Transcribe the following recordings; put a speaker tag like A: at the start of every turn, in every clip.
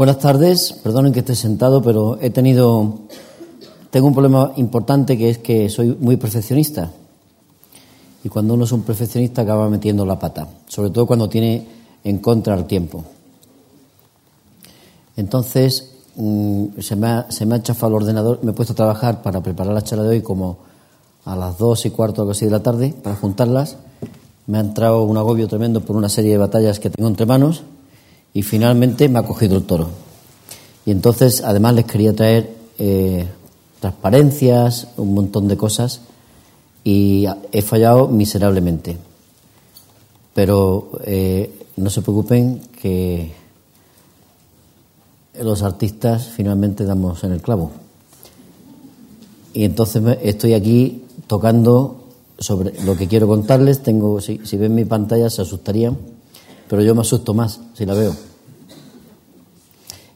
A: Buenas tardes, perdonen que esté sentado, pero he tenido, tengo un problema importante que es que soy muy perfeccionista. Y cuando uno es un perfeccionista acaba metiendo la pata, sobre todo cuando tiene en contra el tiempo. Entonces, mm, se, me ha, se me ha chafado el ordenador, me he puesto a trabajar para preparar la charla de hoy como a las dos y cuarto o así de la tarde, para juntarlas. Me ha entrado un agobio tremendo por una serie de batallas que tengo entre manos y finalmente me ha cogido el toro. Y entonces, además, les quería traer eh, transparencias, un montón de cosas y he fallado miserablemente. Pero eh, no se preocupen que los artistas finalmente damos en el clavo. Y entonces estoy aquí tocando sobre lo que quiero contarles. Tengo, si, si ven mi pantalla se asustarían, pero yo me asusto más si la veo.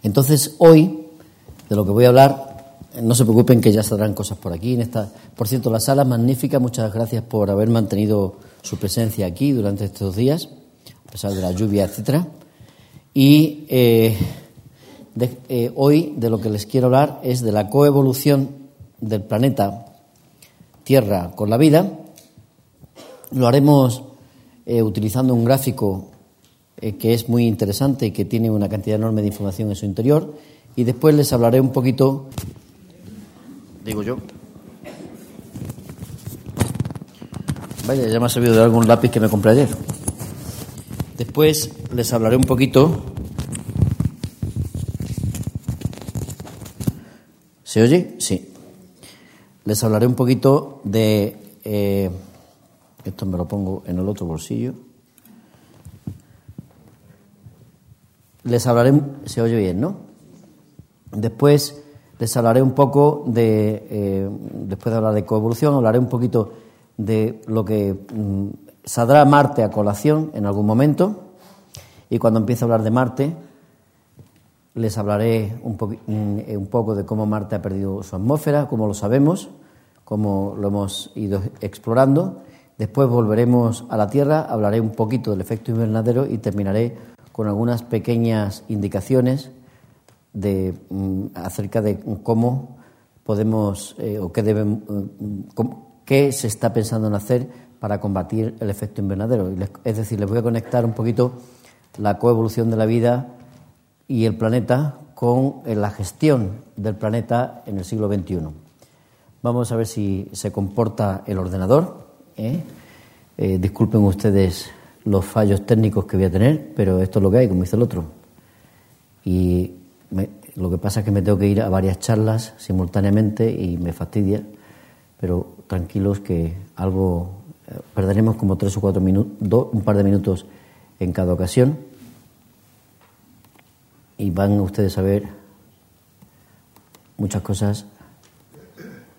A: Entonces hoy, de lo que voy a hablar, no se preocupen que ya saldrán cosas por aquí. En esta, por cierto, la sala magnífica. Muchas gracias por haber mantenido su presencia aquí durante estos días, a pesar de la lluvia, etcétera. Y eh, eh, hoy de lo que les quiero hablar es de la coevolución del planeta Tierra con la vida. Lo haremos eh, utilizando un gráfico que es muy interesante y que tiene una cantidad enorme de información en su interior. Y después les hablaré un poquito digo yo. Vaya, ya me ha servido de algún lápiz que me compré ayer. Después les hablaré un poquito. ¿Se oye? Sí. Les hablaré un poquito de... Eh, esto me lo pongo en el otro bolsillo. Les hablaré... Se oye bien, ¿no? Después les hablaré un poco de, eh, después de hablar de coevolución, hablaré un poquito de lo que mm, saldrá Marte a colación en algún momento. Y cuando empiece a hablar de Marte, les hablaré un, mm, un poco de cómo Marte ha perdido su atmósfera, cómo lo sabemos, cómo lo hemos ido explorando. Después volveremos a la Tierra, hablaré un poquito del efecto invernadero y terminaré con algunas pequeñas indicaciones de, mm, acerca de cómo podemos eh, o qué, deben, mm, qué se está pensando en hacer para combatir el efecto invernadero. Es decir, les voy a conectar un poquito la coevolución de la vida y el planeta con eh, la gestión del planeta en el siglo XXI. Vamos a ver si se comporta el ordenador. ¿eh? disculpen ustedes los fallos técnicos que voy a tener, pero esto es lo que hay, como dice el otro. Y lo que pasa es que me tengo que ir a varias charlas simultáneamente y me fastidia, pero tranquilos que algo eh, perderemos como tres o cuatro minutos, un par de minutos en cada ocasión y van ustedes a ver muchas cosas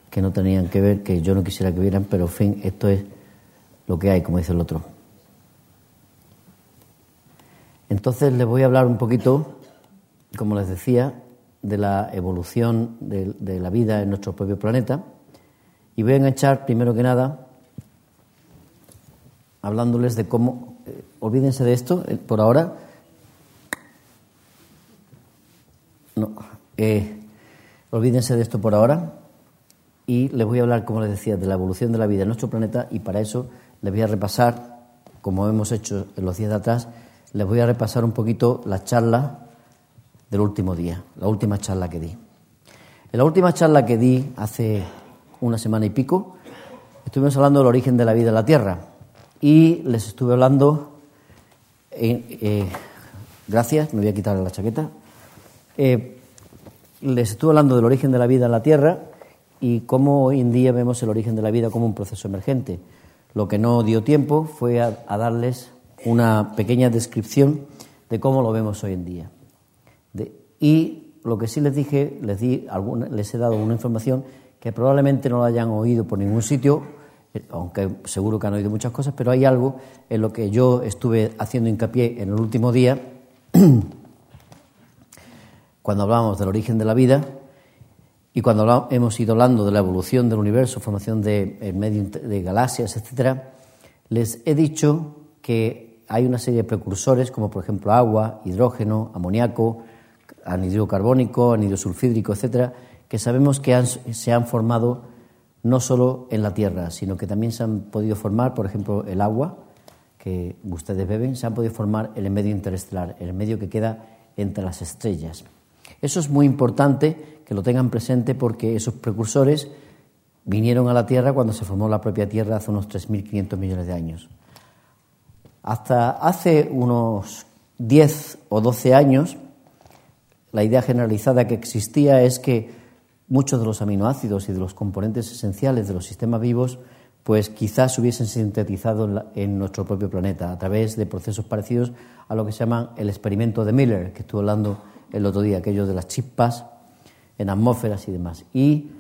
A: que no tenían que ver, que yo no quisiera que vieran, pero en fin, esto es lo que hay, como dice el otro. Entonces les voy a hablar un poquito como les decía, de la evolución de, la vida en nuestro propio planeta. Y voy a enganchar, primero que nada, hablándoles de cómo. Eh, olvídense de esto eh, por ahora. No. Eh, olvídense de esto por ahora. Y les voy a hablar, como les decía, de la evolución de la vida en nuestro planeta. Y para eso les voy a repasar, como hemos hecho en los días de atrás, les voy a repasar un poquito la charla del último día, la última charla que di. En la última charla que di hace una semana y pico, estuvimos hablando del origen de la vida en la Tierra y les estuve hablando, eh, eh, gracias, me voy a quitar la chaqueta, eh, les estuve hablando del origen de la vida en la Tierra y cómo hoy en día vemos el origen de la vida como un proceso emergente. Lo que no dio tiempo fue a darles una pequeña descripción de cómo lo vemos hoy en día. Y lo que sí les dije, les, di les he dado una información que probablemente no la hayan oído por ningún sitio, eh, aunque seguro que han oído muchas cosas, pero hay algo en lo que yo estuve haciendo hincapié en el último día, cuando hablábamos del origen de la vida y cuando hemos ido hablando de la evolución del universo, formación de, medio de galaxias, etcétera, les he dicho que hay una serie de precursores, como por ejemplo agua, hidrógeno, amoníaco, anhidro carbónico, anhidro sulfídrico, etcétera, que sabemos que se han formado no solo en la Tierra, sino que también se han podido formar, por ejemplo, el agua que ustedes beben, se han podido formar en el medio interestelar, el medio que queda entre las estrellas. Eso es muy importante que lo tengan presente porque esos precursores vinieron a la Tierra cuando se formó la propia Tierra hace unos 3.500 millones de años. Hasta hace unos 10 o 12 años, la idea generalizada que existía es que muchos de los aminoácidos y de los componentes esenciales de los sistemas vivos pues quizás hubiesen sintetizado en, nuestro propio planeta a través de procesos parecidos a lo que se llama el experimento de Miller, que estuve hablando el otro día, aquello de las chispas en atmósferas y demás. Y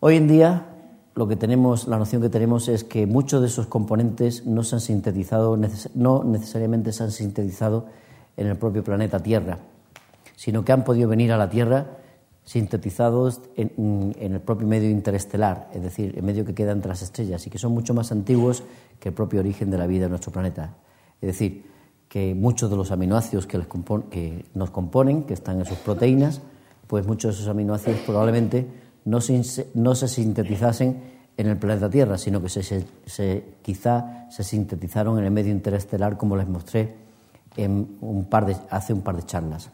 A: hoy en día lo que tenemos, la noción que tenemos es que muchos de esos componentes no se han sintetizado, no necesariamente se han sintetizado en el propio planeta Tierra, sino que han podido venir a la Tierra sintetizados en, el propio medio interestelar, es decir, el medio que queda entre las estrellas, y que son mucho más antiguos que el propio origen de la vida en nuestro planeta. Es decir, que muchos de los aminoácidos que, nos componen, que están en sus proteínas, pues muchos de esos aminoácidos probablemente no se, no se sintetizasen en el planeta Tierra, sino que se, quizá se sintetizaron en el medio interestelar, como les mostré en un par de, hace un par de charlas.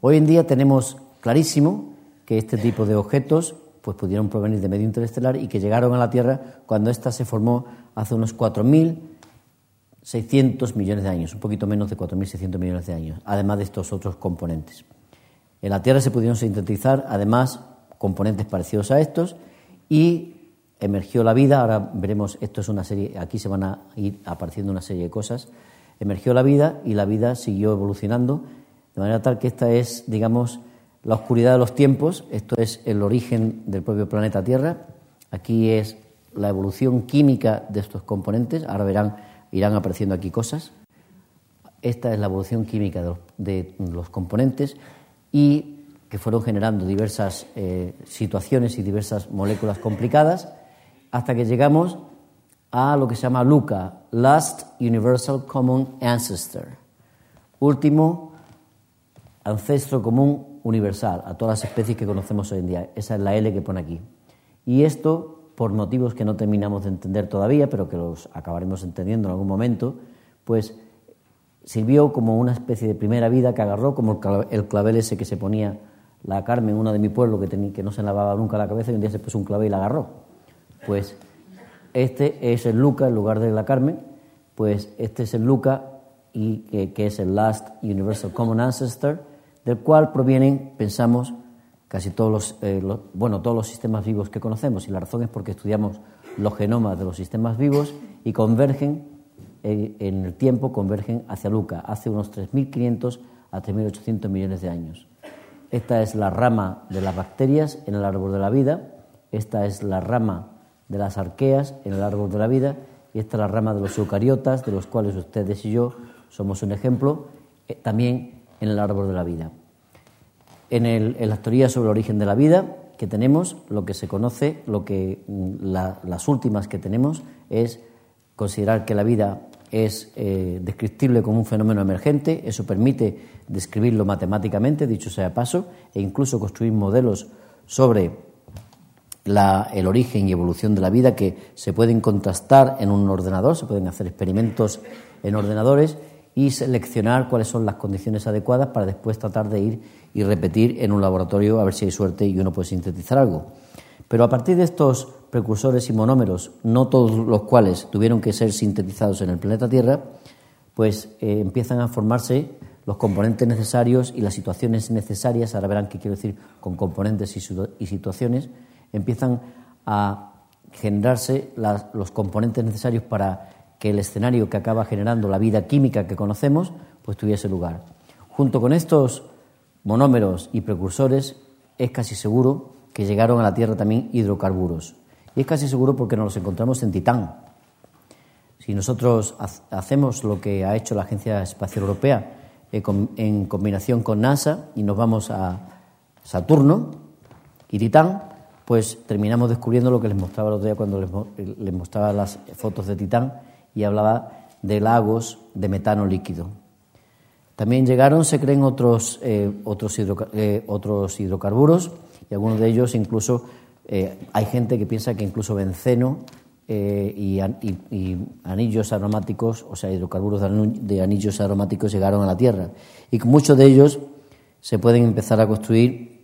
A: Hoy en día tenemos clarísimo que este tipo de objetos pues pudieron provenir de medio interestelar y que llegaron a la Tierra cuando ésta se formó hace unos 4.600 millones de años, un poquito menos de 4.600 millones de años, además de estos otros componentes. En la Tierra se pudieron sintetizar, además, componentes parecidos a estos y emergió la vida. Ahora veremos, esto es una serie, aquí se van a ir apareciendo una serie de cosas. Emergió la vida y la vida siguió evolucionando, de manera tal que esta es, digamos, la oscuridad de los tiempos, esto es el origen del propio planeta Tierra, aquí es la evolución química de estos componentes, ahora verán, irán apareciendo aquí cosas. Esta es la evolución química de los, componentes y que fueron generando diversas eh, situaciones y diversas moléculas complicadas hasta que llegamos a lo que se llama LUCA, Last Universal Common Ancestor, último ancestro común universal a todas las especies que conocemos hoy en día. Esa es la L que pone aquí. Y esto, por motivos que no terminamos de entender todavía, pero que los acabaremos entendiendo en algún momento, pues sirvió como una especie de primera vida que agarró, como el clavel ese que se ponía la Carmen, una de mi pueblo, que, tenía, que no se lavaba nunca la cabeza y un día se puso un clavel y la agarró. Pues este es el Luca en lugar de la Carmen, pues este es el Luca y que, es el Last Universal Common Ancestor, del cual provienen, pensamos, casi todos eh, los, bueno, todos los sistemas vivos que conocemos, y la razón es porque estudiamos los genomas de los sistemas vivos y convergen eh, en el tiempo, convergen hacia Luca, hace unos 3.500 a 3.800 millones de años. Esta es la rama de las bacterias en el árbol de la vida, esta es la rama de las arqueas en el árbol de la vida, y esta es la rama de los eucariotas, de los cuales ustedes y yo somos un ejemplo. Eh, también en el árbol de la vida. En, las teorías sobre el origen de la vida que tenemos, lo que se conoce, lo que mm, las últimas que tenemos es considerar que la vida es eh, descriptible como un fenómeno emergente, eso permite describirlo matemáticamente, dicho sea paso, e incluso construir modelos sobre el origen y evolución de la vida que se pueden contrastar en un ordenador, se pueden hacer experimentos en ordenadores y seleccionar cuáles son las condiciones adecuadas para después tratar de ir y repetir en un laboratorio a ver si hay suerte y uno puede sintetizar algo. Pero a partir de estos precursores y monómeros, no todos los cuales tuvieron que ser sintetizados en el planeta Tierra, pues eh, empiezan a formarse los componentes necesarios y las situaciones necesarias, ahora verán qué quiero decir con componentes y, situaciones, empiezan a generarse los componentes necesarios para que el escenario que acaba generando la vida química que conocemos, pues tuviese lugar. Junto con estos monómeros y precursores, es casi seguro que llegaron a la Tierra también hidrocarburos. Y es casi seguro porque nos los encontramos en Titán. Si nosotros hacemos lo que ha hecho la Agencia Espacial Europea eh, en combinación con NASA y nos vamos a Saturno y Titán, pues terminamos descubriendo lo que les mostraba el otro día cuando les, mostraba las fotos de Titán, y hablaba de lagos de metano líquido. También llegaron, se creen, otros, eh, eh, otros hidrocarburos y algunos de ellos incluso eh, hay gente que piensa que incluso benceno y, anillos aromáticos, o sea, hidrocarburos de anillos aromáticos llegaron a la Tierra. Y muchos de ellos se pueden empezar a construir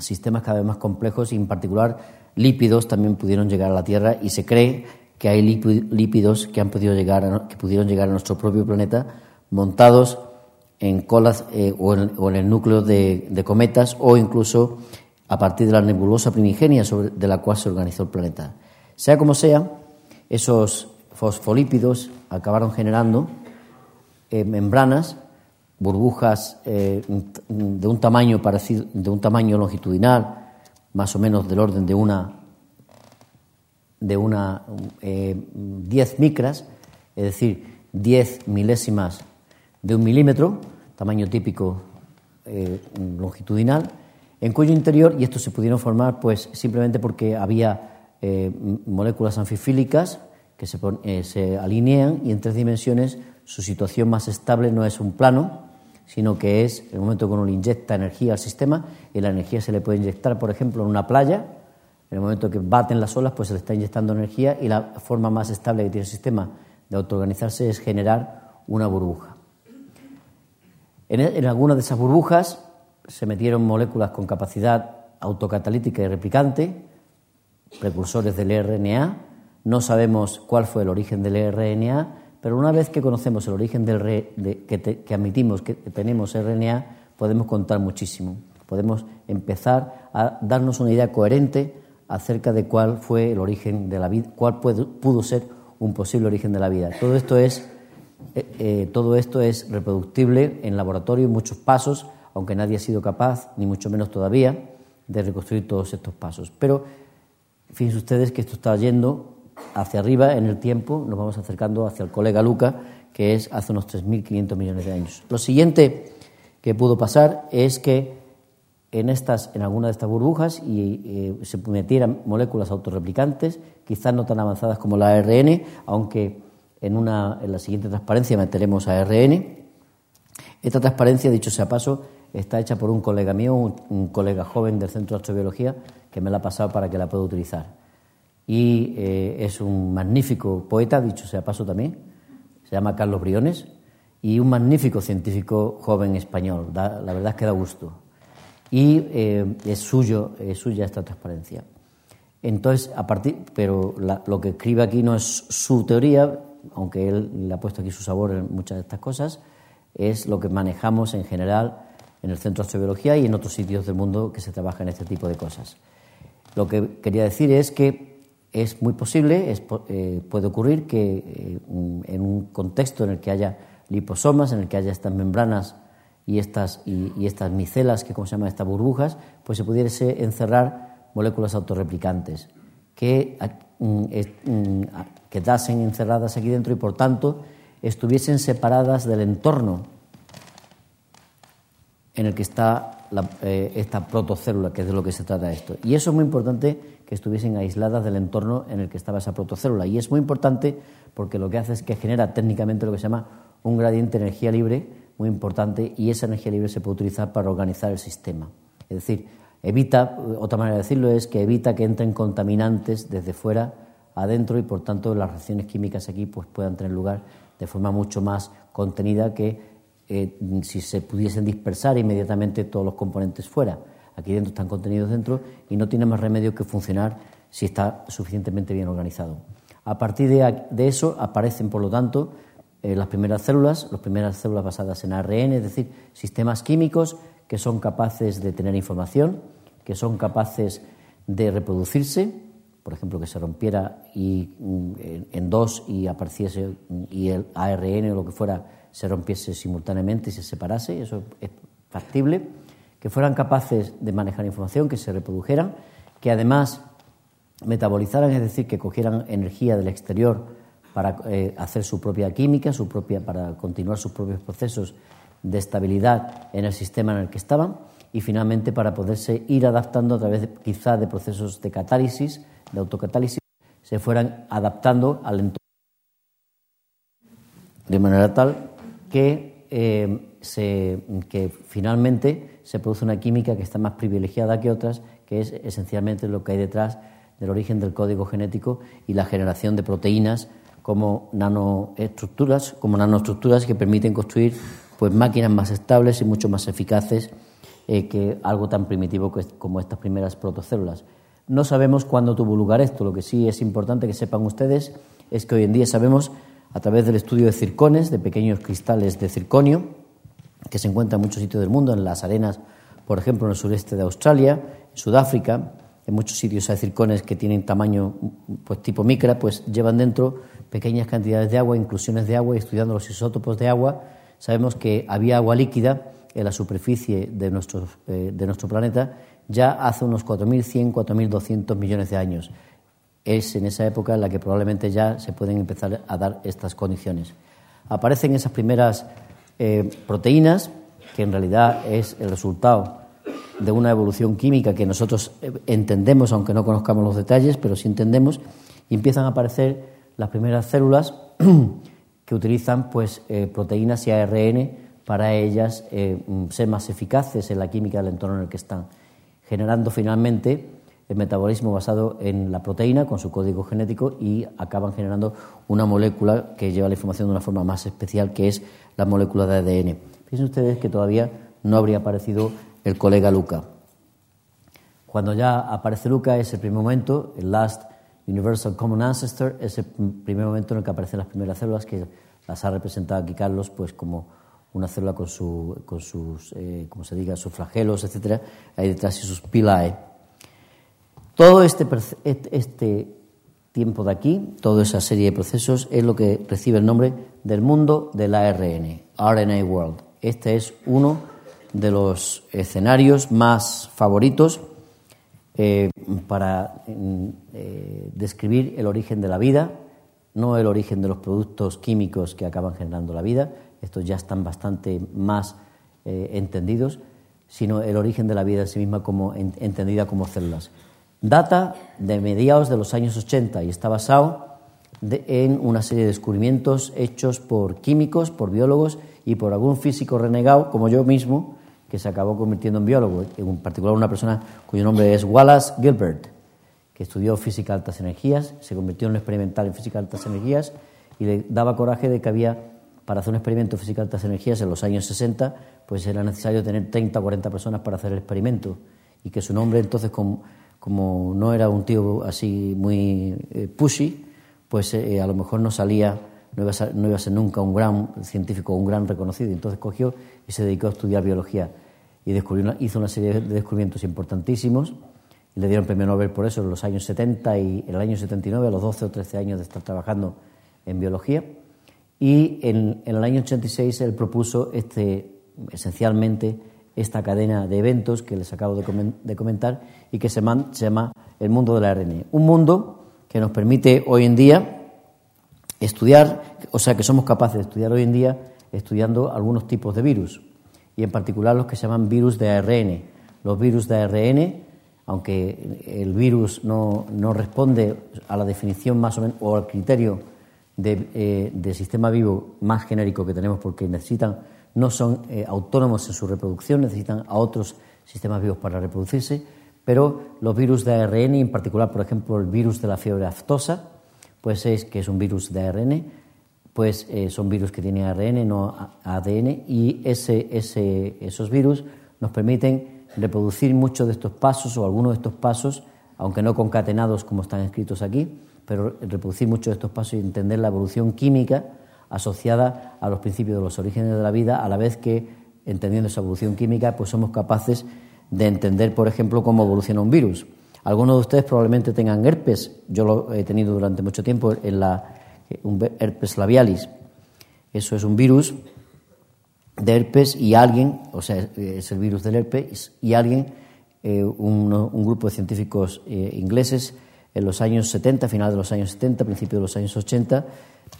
A: sistemas cada vez más complejos y en particular lípidos también pudieron llegar a la Tierra y se cree que hay lípidos que han podido llegar que pudieron llegar a nuestro propio planeta montados en colas eh, o, en, el núcleo de, cometas o incluso a partir de la nebulosa primigenia sobre, de la cual se organizó el planeta. Sea como sea, esos fosfolípidos acabaron generando eh, membranas, burbujas eh, de un tamaño parecido, de un tamaño longitudinal, más o menos del orden de una de una 10 micras, es decir, 10 milésimas de un milímetro, tamaño típico eh, longitudinal, en cuyo interior, y estos se pudieron formar pues simplemente porque había eh, moléculas anfifílicas que se, eh, se alinean y en tres dimensiones su situación más estable no es un plano, sino que es el momento que uno le inyecta energía al sistema, y la energía se le puede inyectar, por ejemplo, en una playa, en el momento que baten las olas, pues se le está inyectando energía y la forma más estable que tiene el sistema de autoorganizarse es generar una burbuja. En, algunas de esas burbujas se metieron moléculas con capacidad autocatalítica y replicante, precursores del RNA. No sabemos cuál fue el origen del RNA, pero una vez que conocemos el origen del que, admitimos que tenemos RNA, podemos contar muchísimo. Podemos empezar a darnos una idea coherente acerca de cuál fue el origen de la vida, cuál pudo ser un posible origen de la vida. Todo esto es eh, eh, todo esto es reproductible en laboratorio muchos pasos, aunque nadie ha sido capaz, ni mucho menos todavía, de reconstruir todos estos pasos. Pero fíjense ustedes que esto está yendo hacia arriba en el tiempo, nos vamos acercando hacia el colega Luca, que es hace unos 3.500 millones de años. Lo siguiente que pudo pasar es que en, estas, en alguna de estas burbujas y, eh, se metieran moléculas autorreplicantes, quizás no tan avanzadas como la ARN, aunque en, una, en la siguiente transparencia meteremos ARN. Esta transparencia, dicho sea paso, está hecha por un colega mío, un, colega joven del Centro de Astrobiología, que me la ha pasado para que la pueda utilizar. Y eh, es un magnífico poeta, dicho sea paso también, se llama Carlos Briones, y un magnífico científico joven español, la verdad es que da gusto. Y eh, es, suyo, es suya esta transparencia. Entonces, a partir, pero lo que escribe aquí no es su teoría, aunque él le ha puesto aquí su sabor en muchas de estas cosas, es lo que manejamos en general en el Centro de Astrobiología y en otros sitios del mundo que se trabaja en este tipo de cosas. Lo que quería decir es que es muy posible, eh, puede ocurrir que eh, en un contexto en el que haya liposomas, en el que haya estas membranas y estas, y, estas micelas, que como se llaman estas burbujas, pues se pudiese encerrar moléculas autorreplicantes que mm, mm, quedasen encerradas aquí dentro y por tanto estuviesen separadas del entorno en el que está eh, esta protocélula, que es de lo que se trata esto. Y eso es muy importante que estuviesen aisladas del entorno en el que estaba esa protocélula. Y es muy importante porque lo que hace es que genera técnicamente lo que se llama un gradiente de energía libre muy importante y esa energía libre se puede utilizar para organizar el sistema. Es decir, evita, otra manera de decirlo es que evita que entren contaminantes desde fuera adentro y por tanto las reacciones químicas aquí pues, puedan tener lugar de forma mucho más contenida que eh, si se pudiesen dispersar inmediatamente todos los componentes fuera. Aquí dentro están contenidos dentro y no tiene más remedio que funcionar si está suficientemente bien organizado. A partir de, eso aparecen, por lo tanto, eh, las primeras células, las primeras células basadas en ARN, es decir, sistemas químicos que son capaces de tener información, que son capaces de reproducirse por ejemplo, que se rompiera y, mm, en dos y apareciese mm, y el ARN o lo que fuera se rompiese simultáneamente y se separase, eso es factible, que fueran capaces de manejar información, que se reprodujeran, que además metabolizaran, es decir, que cogieran energía del exterior para eh, hacer su propia química, su propia, para continuar sus propios procesos de estabilidad en el sistema en el que estaban y finalmente para poderse ir adaptando a través quizá de procesos de catálisis de autocatálisis se fueran adaptando al entorno de manera tal que eh, se, que finalmente se produce una química que está más privilegiada que otras, que es esencialmente lo que hay detrás del origen del código genético y la generación de proteínas como nanoestructuras, como nanoestructuras que permiten construir pues máquinas más estables y mucho más eficaces eh, que algo tan primitivo como estas primeras protocélulas. No sabemos cuándo tuvo lugar esto. Lo que sí es importante que sepan ustedes es que hoy en día sabemos, a través del estudio de circones, de pequeños cristales de circonio, que se encuentran en muchos sitios del mundo, en las arenas, por ejemplo, en el sureste de Australia, en Sudáfrica, en muchos sitios hay circones que tienen tamaño pues, tipo micra, pues llevan dentro pequeñas cantidades de agua, inclusiones de agua, y estudiando los isótopos de agua, sabemos que había agua líquida en la superficie de nuestro, eh, de nuestro planeta ya hace unos 4.100, 4.200 millones de años. Es en esa época en la que probablemente ya se pueden empezar a dar estas condiciones. Aparecen esas primeras eh, proteínas, que en realidad es el resultado de una evolución química que nosotros eh, entendemos, aunque no conozcamos los detalles, pero sí entendemos, y empiezan a aparecer las primeras células que utilizan pues, eh, proteínas y ARN para ellas eh, ser más eficaces en la química del entorno en el que están, generando finalmente el metabolismo basado en la proteína con su código genético y acaban generando una molécula que lleva la información de una forma más especial, que es la molécula de ADN. Piensen ustedes que todavía no habría aparecido el colega Luca. Cuando ya aparece Luca es el primer momento, el last universal common ancestor, es el primer momento en el que aparecen las primeras células, que las ha representado aquí Carlos, pues como una célula con, su, con sus, eh, se diga, sus flagelos, etcétera, ahí detrás y sus pilae. Todo este, este tiempo de aquí, toda esa serie de procesos, es lo que recibe el nombre del mundo del ARN, RNA World. Este es uno de los escenarios más favoritos eh, para eh, describir el origen de la vida, no el origen de los productos químicos que acaban generando la vida, estos ya están bastante más eh, entendidos, sino el origen de la vida en sí misma como entendida como células. Data de mediados de los años 80 y está basado en una serie de descubrimientos hechos por químicos, por biólogos y por algún físico renegado, como yo mismo, que se acabó convirtiendo en biólogo, en particular una persona cuyo nombre es Wallace Gilbert, que estudió física de altas energías, se convirtió en un experimental en física de altas energías y le daba coraje de que había, para hacer un experimento de física de altas energías en los años 60, pues era necesario tener 30 o 40 personas para hacer el experimento y que su nombre entonces, como, no era un tío así muy eh, pushy, pues eh, a lo mejor no salía, no iba, a ser, no nunca un gran científico, un gran reconocido. Entonces cogió y se dedicó a estudiar biología y descubrió hizo una serie de descubrimientos importantísimos. Y le dieron premio Nobel por eso en los años 70 y en el año 79, a los 12 o 13 años de estar trabajando en biología. Y en, el año 86 él propuso este, esencialmente esta cadena de eventos que les acabo de, comentar y que se, llama el mundo del ARN. Un mundo que nos permite hoy en día estudiar, o sea, que somos capaces de estudiar hoy en día estudiando algunos tipos de virus, y en particular los que se llaman virus de ARN. Los virus de ARN, aunque el virus no, no responde a la definición más o menos o al criterio de, eh, sistema vivo más genérico que tenemos, porque necesitan, no son eh, autónomos en su reproducción, necesitan a otros sistemas vivos para reproducirse, pero los virus de ARN, en particular, por ejemplo, el virus de la fiebre aftosa, pues es que es un virus de ARN, pues eh, son virus que tienen ARN, no ADN, y ese, ese, esos virus nos permiten reproducir muchos de estos pasos o algunos de estos pasos, aunque no concatenados como están escritos aquí, pero reproducir muchos de estos pasos y entender la evolución química asociada a los principios de los orígenes de la vida, a la vez que, entendiendo esa evolución química, pues somos capaces de entender, por ejemplo, cómo evoluciona un virus. Algunos de ustedes probablemente tengan herpes, yo lo he tenido durante mucho tiempo en la herpes labialis. Eso es un virus de herpes y alguien, o sea, es el virus del herpes, y alguien, eh, un, grupo de científicos eh, ingleses, en los años 70, final de los años 70, principio de los años 80,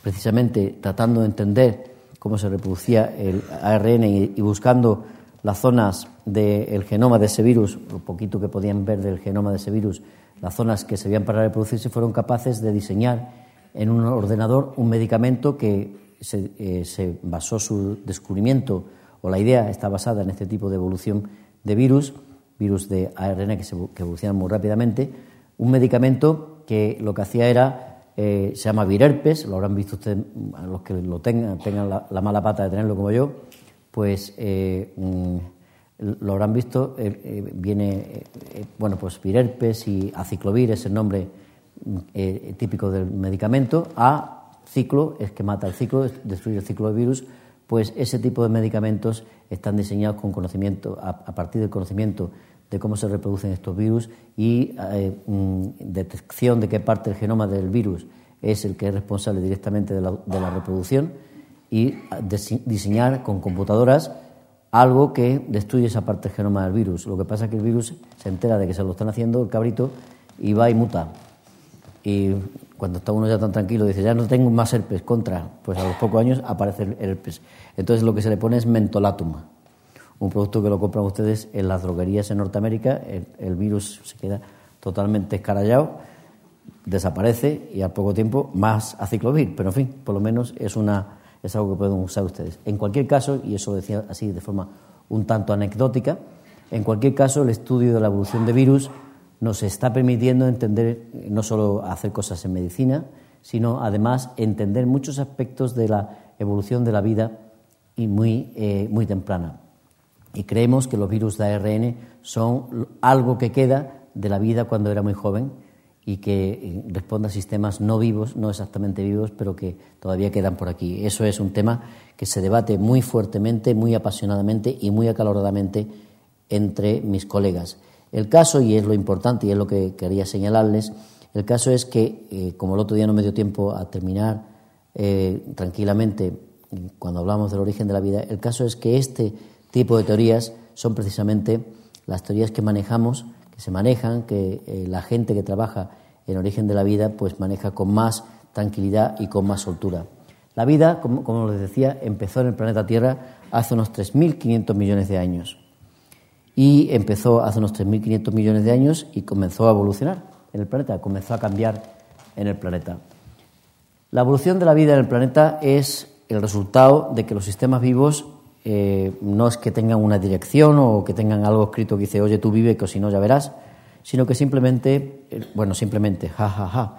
A: precisamente tratando de entender cómo se reproducía el ARN y, buscando las zonas del genoma de ese virus, lo poquito que podían ver del genoma de ese virus, las zonas que se veían para reproducirse, fueron capaces de diseñar en un ordenador un medicamento que se, eh, se basó su descubrimiento o la idea está basada en este tipo de evolución de virus, virus de ARN que, se, que evolucionan muy rápidamente, un medicamento que lo que hacía era, eh, se llama virherpes, lo habrán visto ustedes, los que lo tengan, tengan la, mala pata de tenerlo como yo, pues eh, mm, lo habrán visto, eh, viene, bueno, pues virherpes y aciclovir es el nombre típico del medicamento, A, ciclo, es que mata el ciclo, destruye el ciclo de virus, pues ese tipo de medicamentos están diseñados con conocimiento, a, partir del conocimiento de cómo se reproducen estos virus y eh, mm, detección de qué parte del genoma del virus es el que es responsable directamente de la, reproducción y diseñar con computadoras algo que destruye esa parte del genoma del virus. Lo que pasa es que el virus se entera de que se lo están haciendo el cabrito y va y muta. Y cuando está uno ya tan tranquilo, dice, ya no tengo más herpes contra, pues a los pocos años aparece el herpes. Entonces lo que se le pone es mentolatum, un producto que lo compran ustedes en las droguerías en Norteamérica, el, virus se queda totalmente escarallado, desaparece y al poco tiempo más aciclovir, pero en fin, por lo menos es, una, algo que pueden usar ustedes. En cualquier caso, y eso decía así de forma un tanto anecdótica, en cualquier caso el estudio de la evolución de virus nos está permitiendo entender no solo hacer cosas en medicina, sino además entender muchos aspectos de la evolución de la vida y muy, eh, muy temprana. Y creemos que los virus de ARN son algo que queda de la vida cuando era muy joven y que eh, responde a sistemas no vivos, no exactamente vivos, pero que todavía quedan por aquí. Eso es un tema que se debate muy fuertemente, muy apasionadamente y muy acaloradamente entre mis colegas. El caso, y es lo importante y es lo que quería señalarles, el caso es que, eh, como el otro día no me dio tiempo a terminar eh, tranquilamente cuando hablamos del origen de la vida, el caso es que este tipo de teorías son precisamente las teorías que manejamos, que se manejan, que eh, la gente que trabaja en origen de la vida pues maneja con más tranquilidad y con más soltura. La vida, como, como les decía, empezó en el planeta Tierra hace unos 3.500 millones de años y empezó hace unos 3.500 millones de años y comenzó a evolucionar en el planeta, comenzó a cambiar en el planeta. La evolución de la vida en el planeta es el resultado de que los sistemas vivos eh, no es que tengan una dirección o que tengan algo escrito que dice, oye, tú vive, que si no ya verás, sino que simplemente, eh, bueno, simplemente, ja, ja, ja.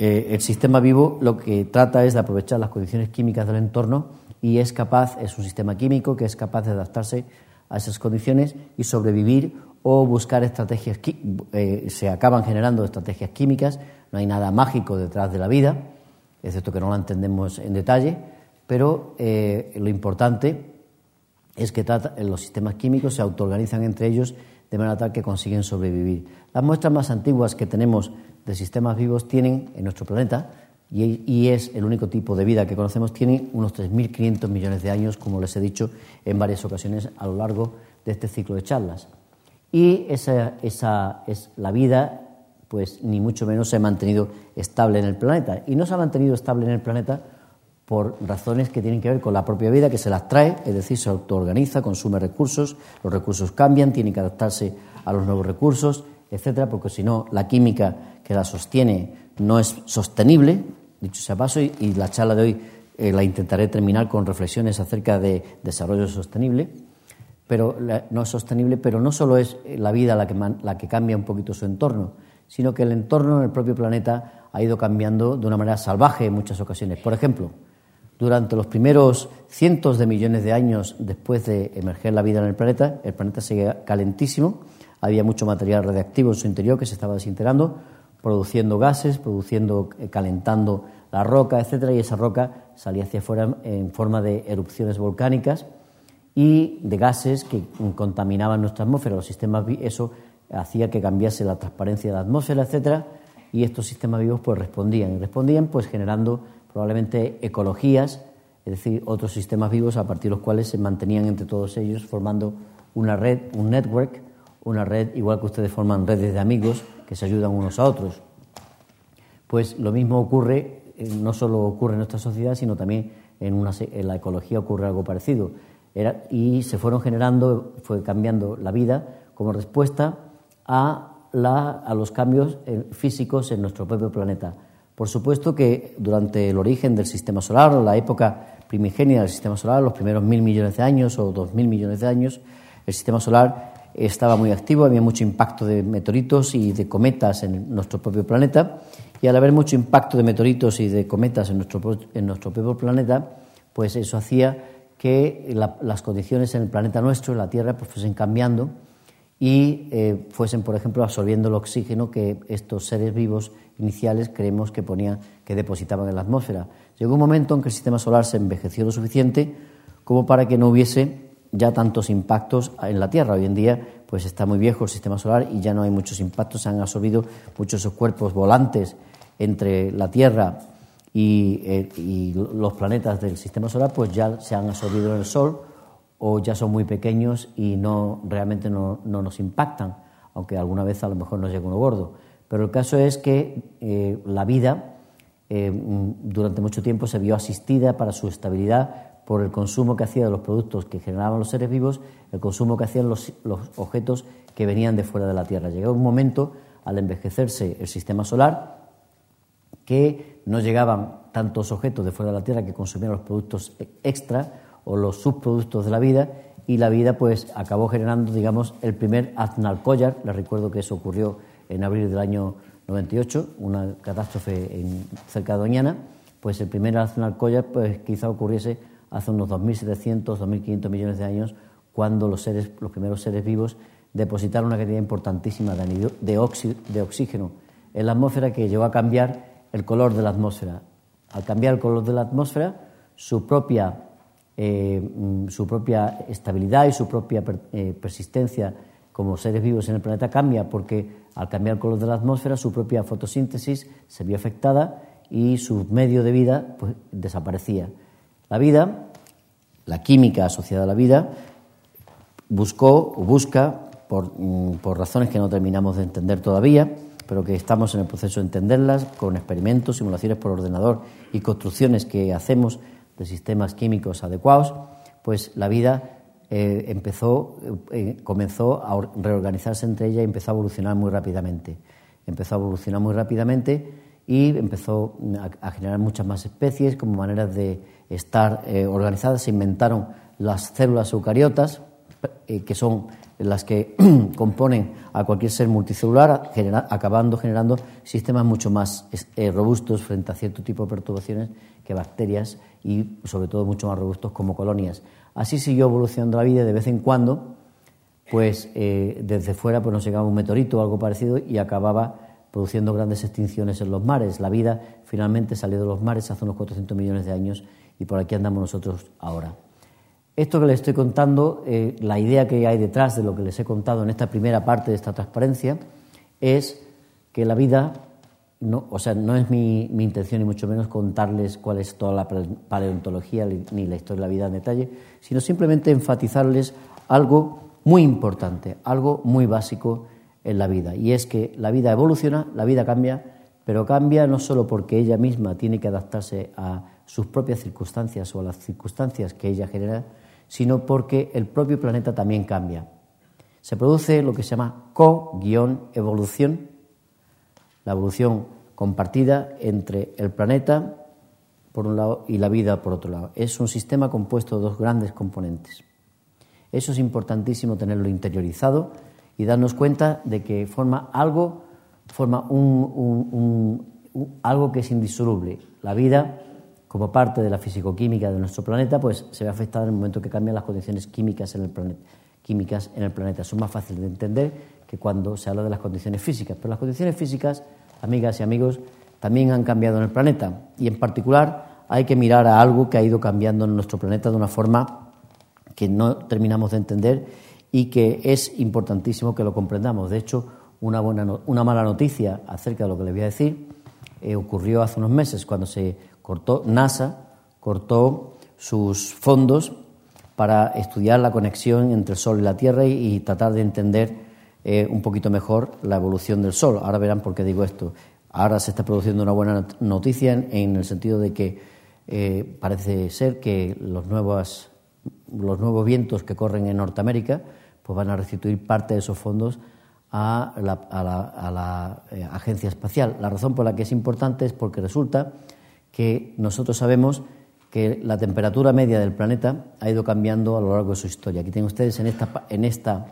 A: Eh, el sistema vivo lo que trata es de aprovechar las condiciones químicas del entorno y es capaz, es un sistema químico que es capaz de adaptarse a esas condiciones y sobrevivir o buscar estrategias, se acaban generando estrategias químicas, no hay nada mágico detrás de la vida, excepto que no la entendemos en detalle, pero eh, lo importante es que los sistemas químicos se autoorganizan entre ellos de manera tal que consiguen sobrevivir. Las muestras más antiguas que tenemos de sistemas vivos tienen en nuestro planeta y, es el único tipo de vida que conocemos, tiene unos 3.500 millones de años, como les he dicho en varias ocasiones a lo largo de este ciclo de charlas. Y esa, esa es la vida, pues ni mucho menos se ha mantenido estable en el planeta. Y no se ha mantenido estable en el planeta por razones que tienen que ver con la propia vida, que se las trae, es decir, se autoorganiza, consume recursos, los recursos cambian, tiene que adaptarse a los nuevos recursos, etcétera, porque si no, la química que la sostiene no es sostenible, dicho sea paso, y, la charla de hoy eh, la intentaré terminar con reflexiones acerca de desarrollo sostenible, pero no es sostenible, pero no solo es la vida la que, la que cambia un poquito su entorno, sino que el entorno en el propio planeta ha ido cambiando de una manera salvaje en muchas ocasiones. Por ejemplo, durante los primeros cientos de millones de años después de emerger la vida en el planeta, el planeta seguía calentísimo, había mucho material radiactivo en su interior que se estaba desintegrando, produciendo gases, produciendo, eh, calentando la roca, etcétera, y esa roca salía hacia afuera en forma de erupciones volcánicas y de gases que contaminaban nuestra atmósfera. Los sistemas eso hacía que cambiase la transparencia de la atmósfera, etcétera, y estos sistemas vivos pues respondían y respondían pues generando probablemente ecologías, es decir, otros sistemas vivos a partir de los cuales se mantenían entre todos ellos formando una red, un network, una red igual que ustedes forman redes de amigos que se ayudan unos a otros. Pues lo mismo ocurre, eh, no solo ocurre en nuestra sociedad, sino también en, una, en la ecología ocurre algo parecido. Y se fueron generando, fue cambiando la vida como respuesta a, la, a los cambios eh, físicos en nuestro propio planeta. Por supuesto que durante el origen del sistema solar, la época primigenia del sistema solar, los primeros mil millones de años o dos mil millones de años, el sistema solar estaba muy activo, había mucho impacto de meteoritos y de cometas en nuestro propio planeta, y al haber mucho impacto de meteoritos y de cometas en nuestro, en nuestro propio planeta, pues eso hacía que las condiciones en el planeta nuestro, en la Tierra, pues fuesen cambiando y eh, fuesen, por ejemplo, absorbiendo el oxígeno que estos seres vivos iniciales creemos que ponían, que depositaban en la atmósfera. Llegó un momento en que el sistema solar se envejeció lo suficiente como para que no hubiese ya tantos impactos en la Tierra. Hoy en día, pues está muy viejo el sistema solar y ya no hay muchos impactos. Se han absorbido muchos esos cuerpos volantes entre la Tierra y, eh, y los planetas del sistema solar, pues ya se han absorbido en el Sol o ya son muy pequeños y no realmente no, nos impactan, aunque alguna vez a lo mejor nos llega uno gordo. Pero el caso es que eh, la vida eh, durante mucho tiempo se vio asistida para su estabilidad por el consumo que hacía de los productos que generaban los seres vivos, el consumo que hacían los, los objetos que venían de fuera de la Tierra. Llegó un momento, al envejecerse el sistema solar, que no llegaban tantos objetos de fuera de la Tierra que consumían los productos e-, extra o los subproductos de la vida y la vida pues acabó generando, digamos, el primer Aznalcóllar, les recuerdo que eso ocurrió en abril del año 98, una catástrofe en, cerca de Doñana, pues el primer Aznalcóllar pues quizá ocurriese hace unos 2.700, 2.500 millones de años, cuando los, seres, los primeros seres vivos depositaron una cantidad importantísima de, de oxígeno en la atmósfera que llegó a cambiar el color de la atmósfera. Al cambiar el color de la atmósfera, su propia eh, su propia estabilidad y su propia eh, persistencia como seres vivos en el planeta cambia porque al cambiar el color de la atmósfera su propia fotosíntesis se vio afectada y su medio de vida pues, desaparecía. La vida, la química asociada a la vida, buscó o busca, por, mm, por razones que no terminamos de entender todavía, pero que estamos en el proceso de entenderlas con experimentos, simulaciones por ordenador y construcciones que hacemos de sistemas químicos adecuados, pues la vida eh, empezó, eh, comenzó a reorganizarse entre ella y empezó a evolucionar muy rápidamente. Empezó a evolucionar muy rápidamente y empezó a, generar muchas más especies como maneras de estar eh, organizadas. Se inventaron las células eucariotas, que son las que componen a cualquier ser multicelular, acabando generando sistemas mucho más robustos frente a cierto tipo de perturbaciones que bacterias y sobre todo mucho más robustos como colonias. Así siguió evolucionando la vida de vez en cuando, pues eh, desde fuera pues nos llegaba un meteorito o algo parecido y acababa produciendo grandes extinciones en los mares. La vida finalmente salió de los mares hace unos 400 millones de años y por aquí andamos nosotros ahora. Esto que les estoy contando, eh, la idea que hay detrás de lo que les he contado en esta primera parte de esta transparencia, es que la vida no, o sea, no es mi, mi, intención ni mucho menos contarles cuál es toda la paleontología ni la historia de la vida en detalle, sino simplemente enfatizarles algo muy importante, algo muy básico en la vida. Y es que la vida evoluciona, la vida cambia, pero cambia no solo porque ella misma tiene que adaptarse a sus propias circunstancias o a las circunstancias que ella genera, sino porque el propio planeta también cambia. Se produce lo que se llama co-evolución la evolución compartida entre el planeta por un lado y la vida por otro lado. Es un sistema compuesto de dos grandes componentes. Eso es importantísimo tenerlo interiorizado y darnos cuenta de que forma algo, forma algo que es indisoluble. La vida, como parte de la fisicoquímica de nuestro planeta, pues se ve afectada en el momento que cambian las condiciones químicas en el planeta. Químicas en el planeta. Son más fáciles de entender que cuando se habla de las condiciones físicas. Pero las condiciones físicas amigas y amigos, también han cambiado en el planeta. Y en particular hay que mirar a algo que ha ido cambiando en nuestro planeta de una forma que no terminamos de entender y que es importantísimo que lo comprendamos. De hecho, una, buena una mala noticia acerca de lo que les voy a decir eh, ocurrió hace unos meses cuando se cortó, NASA cortó sus fondos para estudiar la conexión entre el Sol y la Tierra y tratar de entender un poquito mejor la evolución del Sol. Ahora verán por qué digo esto. Ahora se está produciendo una buena noticia en, el sentido de que eh, parece ser que los nuevos, los nuevos vientos que corren en Norteamérica pues van a restituir parte de esos fondos a la, a la, eh, agencia espacial. La razón por la que es importante es porque resulta que nosotros sabemos que la temperatura media del planeta ha ido cambiando a lo largo de su historia. Aquí tienen ustedes en esta, en esta,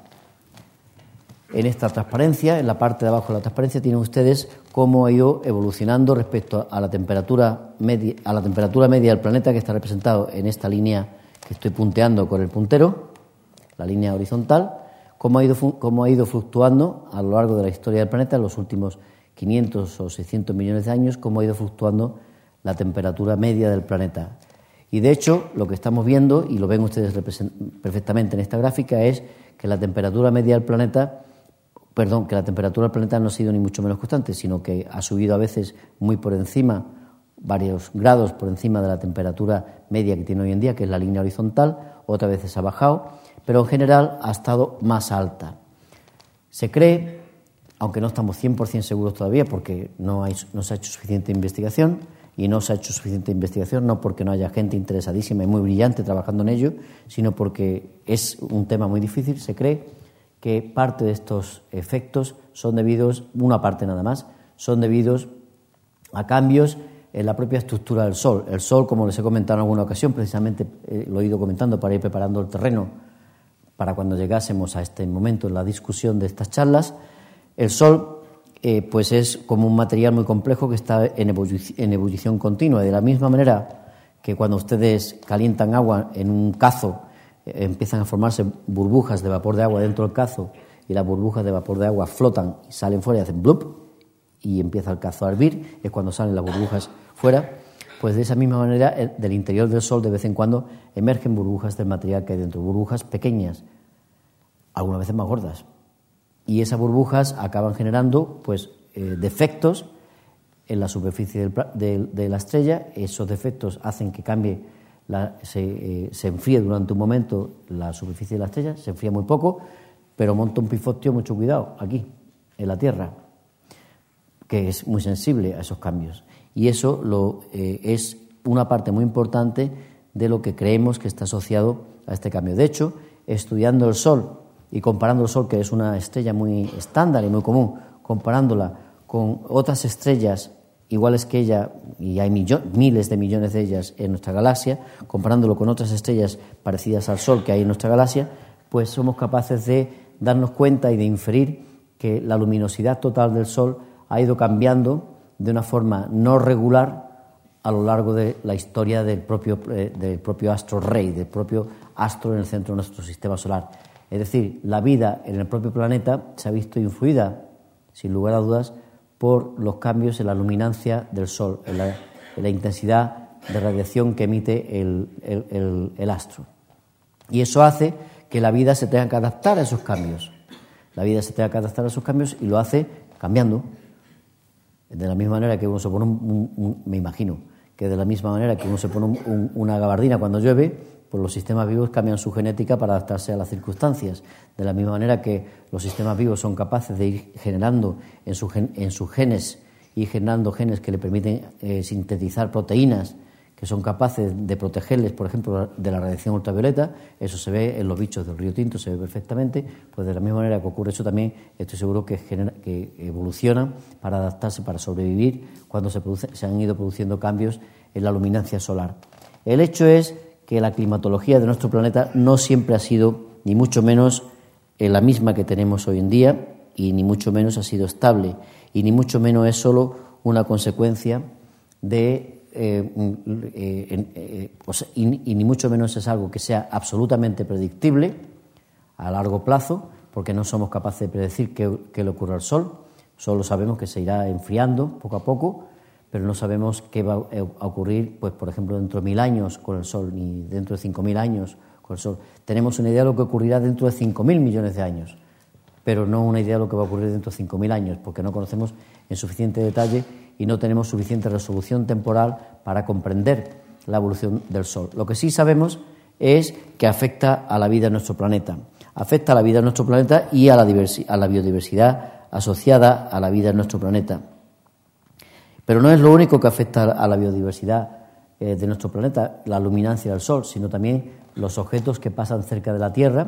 A: en esta transparencia, en la parte de abajo de la transparencia, tienen ustedes cómo ha ido evolucionando respecto a la temperatura media, a la temperatura media del planeta que está representado en esta línea que estoy punteando con el puntero, la línea horizontal, cómo ha ido, cómo ha ido fluctuando a lo largo de la historia del planeta en los últimos 500 o 600 millones de años, cómo ha ido fluctuando la temperatura media del planeta. Y de hecho, lo que estamos viendo, y lo ven ustedes perfectamente en esta gráfica, es que la temperatura media del planeta, perdón, que la temperatura del planeta no ha sido ni mucho menos constante, sino que ha subido a veces muy por encima, varios grados por encima de la temperatura media que tiene hoy en día, que es la línea horizontal, otras veces ha bajado, pero en general ha estado más alta. Se cree, aunque no estamos 100% seguros todavía porque no, hay, no se ha hecho suficiente investigación, y no se ha hecho suficiente investigación, no porque no haya gente interesadísima y muy brillante trabajando en ello, sino porque es un tema muy difícil. Se cree que parte de estos efectos son debidos, una parte nada más, son debidos a cambios en la propia estructura del Sol. El Sol, como les he comentado en alguna ocasión, precisamente eh, lo he ido comentando para ir preparando el terreno para cuando llegásemos a este momento en la discusión de estas charlas, el Sol eh, pues es como un material muy complejo que está en, ebullición, continua. De la misma manera que cuando ustedes calientan agua en un cazo, empiezan a formarse burbujas de vapor de agua dentro del cazo y las burbujas de vapor de agua flotan y salen fuera y hacen blup y empieza el cazo a hervir, es cuando salen las burbujas fuera. Pues de esa misma manera, del interior del Sol de vez en cuando emergen burbujas del material que hay dentro, burbujas pequeñas, algunas veces más gordas, y esas burbujas acaban generando pues, eh, defectos en la superficie de, la estrella. Esos defectos hacen que cambie, se, eh, se, enfríe durante un momento la superficie de la estrella, se enfría muy poco, pero monta un pifostio, mucho cuidado, aquí, en la Tierra, que es muy sensible a esos cambios. Y eso lo, eh, es una parte muy importante de lo que creemos que está asociado a este cambio. De hecho, estudiando el Sol y comparando el Sol, que es una estrella muy estándar y muy común, comparándola con otras estrellas iguales que ella, y hay miles de millones de ellas en nuestra galaxia, comparándolo con otras estrellas parecidas al Sol que hay en nuestra galaxia, pues somos capaces de darnos cuenta y de inferir que la luminosidad total del Sol ha ido cambiando de una forma no regular a lo largo de la historia del propio, eh, del propio astro rey, del propio astro en el centro de nuestro sistema solar. Es decir, la vida en el propio planeta se ha visto influida, sin lugar a dudas, por los cambios en la luminancia del Sol, en la, intensidad de radiación que emite el, astro. Y eso hace que la vida se tenga que adaptar a esos cambios. La vida se tenga que adaptar a esos cambios y lo hace cambiando. De la misma manera que uno se pone un, me imagino, que de la misma manera que uno se pone una gabardina cuando llueve, pues los sistemas vivos cambian su genética para adaptarse a las circunstancias. De la misma manera que los sistemas vivos son capaces de ir generando en, sus genes y generando genes que le permiten eh, sintetizar proteínas que son capaces de protegerles, por ejemplo, de la radiación ultravioleta, eso se ve en los bichos del río Tinto, se ve perfectamente, pues de la misma manera que ocurre eso también, estoy seguro que, que evolucionan para adaptarse, para sobrevivir, cuando se, se han ido produciendo cambios en la luminancia solar. El hecho es que la climatología de nuestro planeta no siempre ha sido, ni mucho menos, eh, la misma que tenemos hoy en día, y ni mucho menos ha sido estable, y ni mucho menos es solo una consecuencia de. Eh, eh, y, ni mucho menos es algo que sea absolutamente predictible a largo plazo, porque no somos capaces de predecir qué, qué le ocurre al Sol, solo sabemos que se irá enfriando poco a poco pero no sabemos qué va a ocurrir, pues, por ejemplo, dentro de mil años con el Sol, ni dentro de cinco mil años con el Sol. Tenemos una idea de lo que ocurrirá dentro de cinco mil millones de años, pero no una idea de lo que va a ocurrir dentro de cinco mil años, porque no conocemos en suficiente detalle y no tenemos suficiente resolución temporal para comprender la evolución del Sol. Lo que sí sabemos es que afecta a la vida en nuestro planeta. Afecta a la vida en nuestro planeta y a la, a la biodiversidad asociada a la vida en nuestro planeta. Pero no es lo único que afecta a la biodiversidad eh, de nuestro planeta, la luminancia del Sol, sino también los objetos que pasan cerca de la Tierra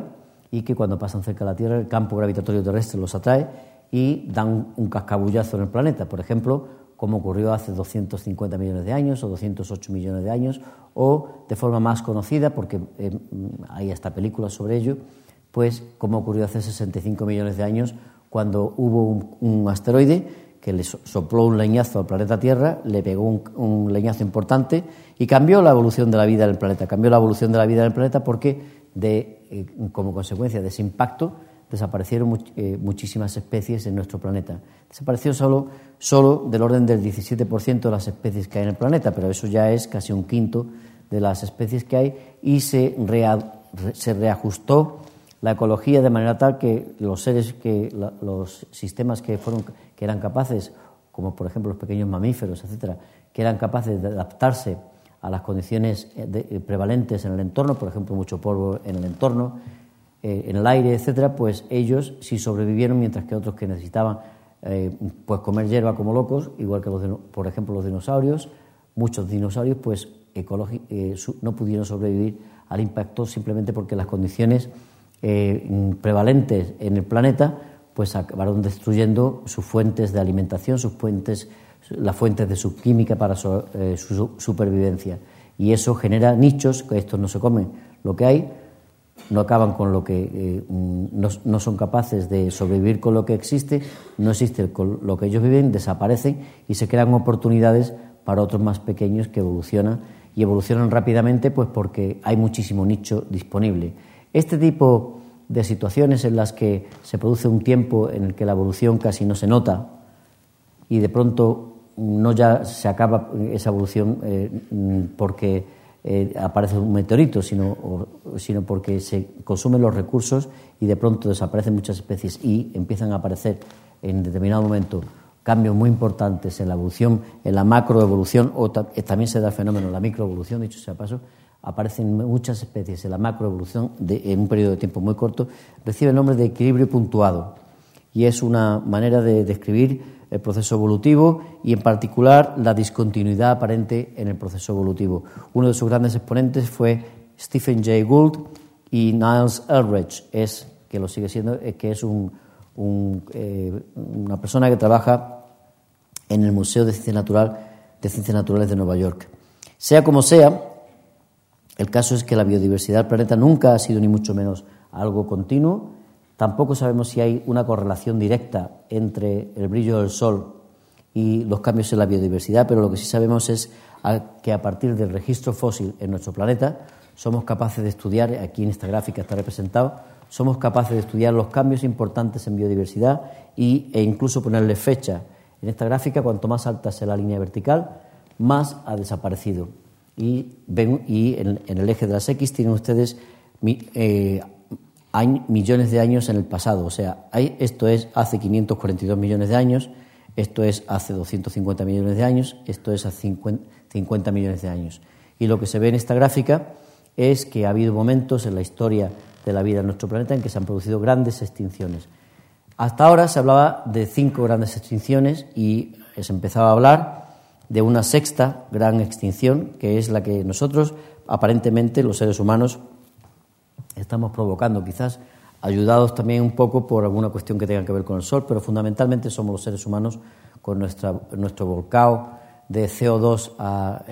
A: y que cuando pasan cerca de la Tierra el campo gravitatorio terrestre los atrae y dan un cascabullazo en el planeta. Por ejemplo, como ocurrió hace 250 millones de años o 208 millones de años, o de forma más conocida, porque eh, hay hasta películas sobre ello, pues como ocurrió hace 65 millones de años, cuando hubo un, asteroide que le sopló un leñazo al planeta Tierra, le pegó un, leñazo importante y cambió la evolución de la vida del planeta. Cambió la evolución de la vida del planeta porque, de, eh, como consecuencia de ese impacto, desaparecieron eh, muchísimas especies en nuestro planeta. Desapareció solo, solo del orden del 17% de las especies que hay en el planeta, pero eso ya es casi un quinto de las especies que hay y se, se reajustó la ecología de manera tal que los seres que los sistemas que fueron que eran capaces como por ejemplo los pequeños mamíferos etcétera que eran capaces de adaptarse a las condiciones eh, eh, prevalentes en el entorno por ejemplo mucho polvo en el entorno eh, en el aire, etcétera, pues ellos sí sobrevivieron, mientras que otros que necesitaban pues comer hierba como locos, igual que los, por ejemplo los dinosaurios, muchos dinosaurios pues no pudieron sobrevivir al impacto simplemente porque las condiciones prevalentes en el planeta pues acabaron destruyendo sus fuentes de alimentación, sus fuentes, las fuentes de su química para su, su supervivencia. Y eso genera nichos, que estos no se comen lo que hay, no acaban con lo que eh, no, son capaces de sobrevivir con lo que existe, no existe con lo que ellos viven, desaparecen y se crean oportunidades para otros más pequeños que evolucionan y evolucionan rápidamente pues porque hay muchísimo nicho disponible. Este tipo de situaciones en las que se produce un tiempo en el que la evolución casi no se nota y de pronto no ya se acaba esa evolución eh, porque eh, aparece un meteorito, sino, sino porque se consumen los recursos y de pronto desaparecen muchas especies y empiezan a aparecer en determinado momento cambios muy importantes en la evolución, en la macroevolución, o eh, también se da el fenómeno de la microevolución, dicho sea paso, aparecen muchas especies en la macroevolución en un periodo de tiempo muy corto, recibe el nombre de equilibrio puntuado y es una manera de describir el proceso evolutivo y, en particular, la discontinuidad aparente en el proceso evolutivo. Uno de sus grandes exponentes fue Stephen Jay Gould y Niles Eldredge, es, que lo sigue siendo, eh, que es un, eh, una persona que trabaja en el Museo de Ciencia Natural de Ciencias Naturales de Nueva York. Sea como sea, el caso es que la biodiversidad del planeta nunca ha sido ni mucho menos algo continuo, Tampoco sabemos si hay una correlación directa entre el brillo del Sol y los cambios en la biodiversidad, pero lo que sí sabemos es que a partir del registro fósil en nuestro planeta somos capaces de estudiar, aquí en esta gráfica está representado, somos capaces de estudiar los cambios importantes en biodiversidad y, e incluso ponerle fecha. En esta gráfica, cuanto más alta sea la línea vertical, más ha desaparecido. Y, ven, y en, el eje de las X tienen ustedes eh, hay millones de años en el pasado. O sea, hay, esto es hace 542 millones de años, esto es hace 250 millones de años, esto es hace 50 millones de años. Y lo que se ve en esta gráfica es que ha habido momentos en la historia de la vida en nuestro planeta en que se han producido grandes extinciones. Hasta ahora se hablaba de cinco grandes extinciones y se empezaba a hablar de una sexta gran extinción, que es la que nosotros, aparentemente, los seres humanos, estamos provocando, quizás ayudados también un poco por alguna cuestión que tenga que ver con el Sol, pero fundamentalmente somos los seres humanos con nuestra, nuestro volcado de CO2 a,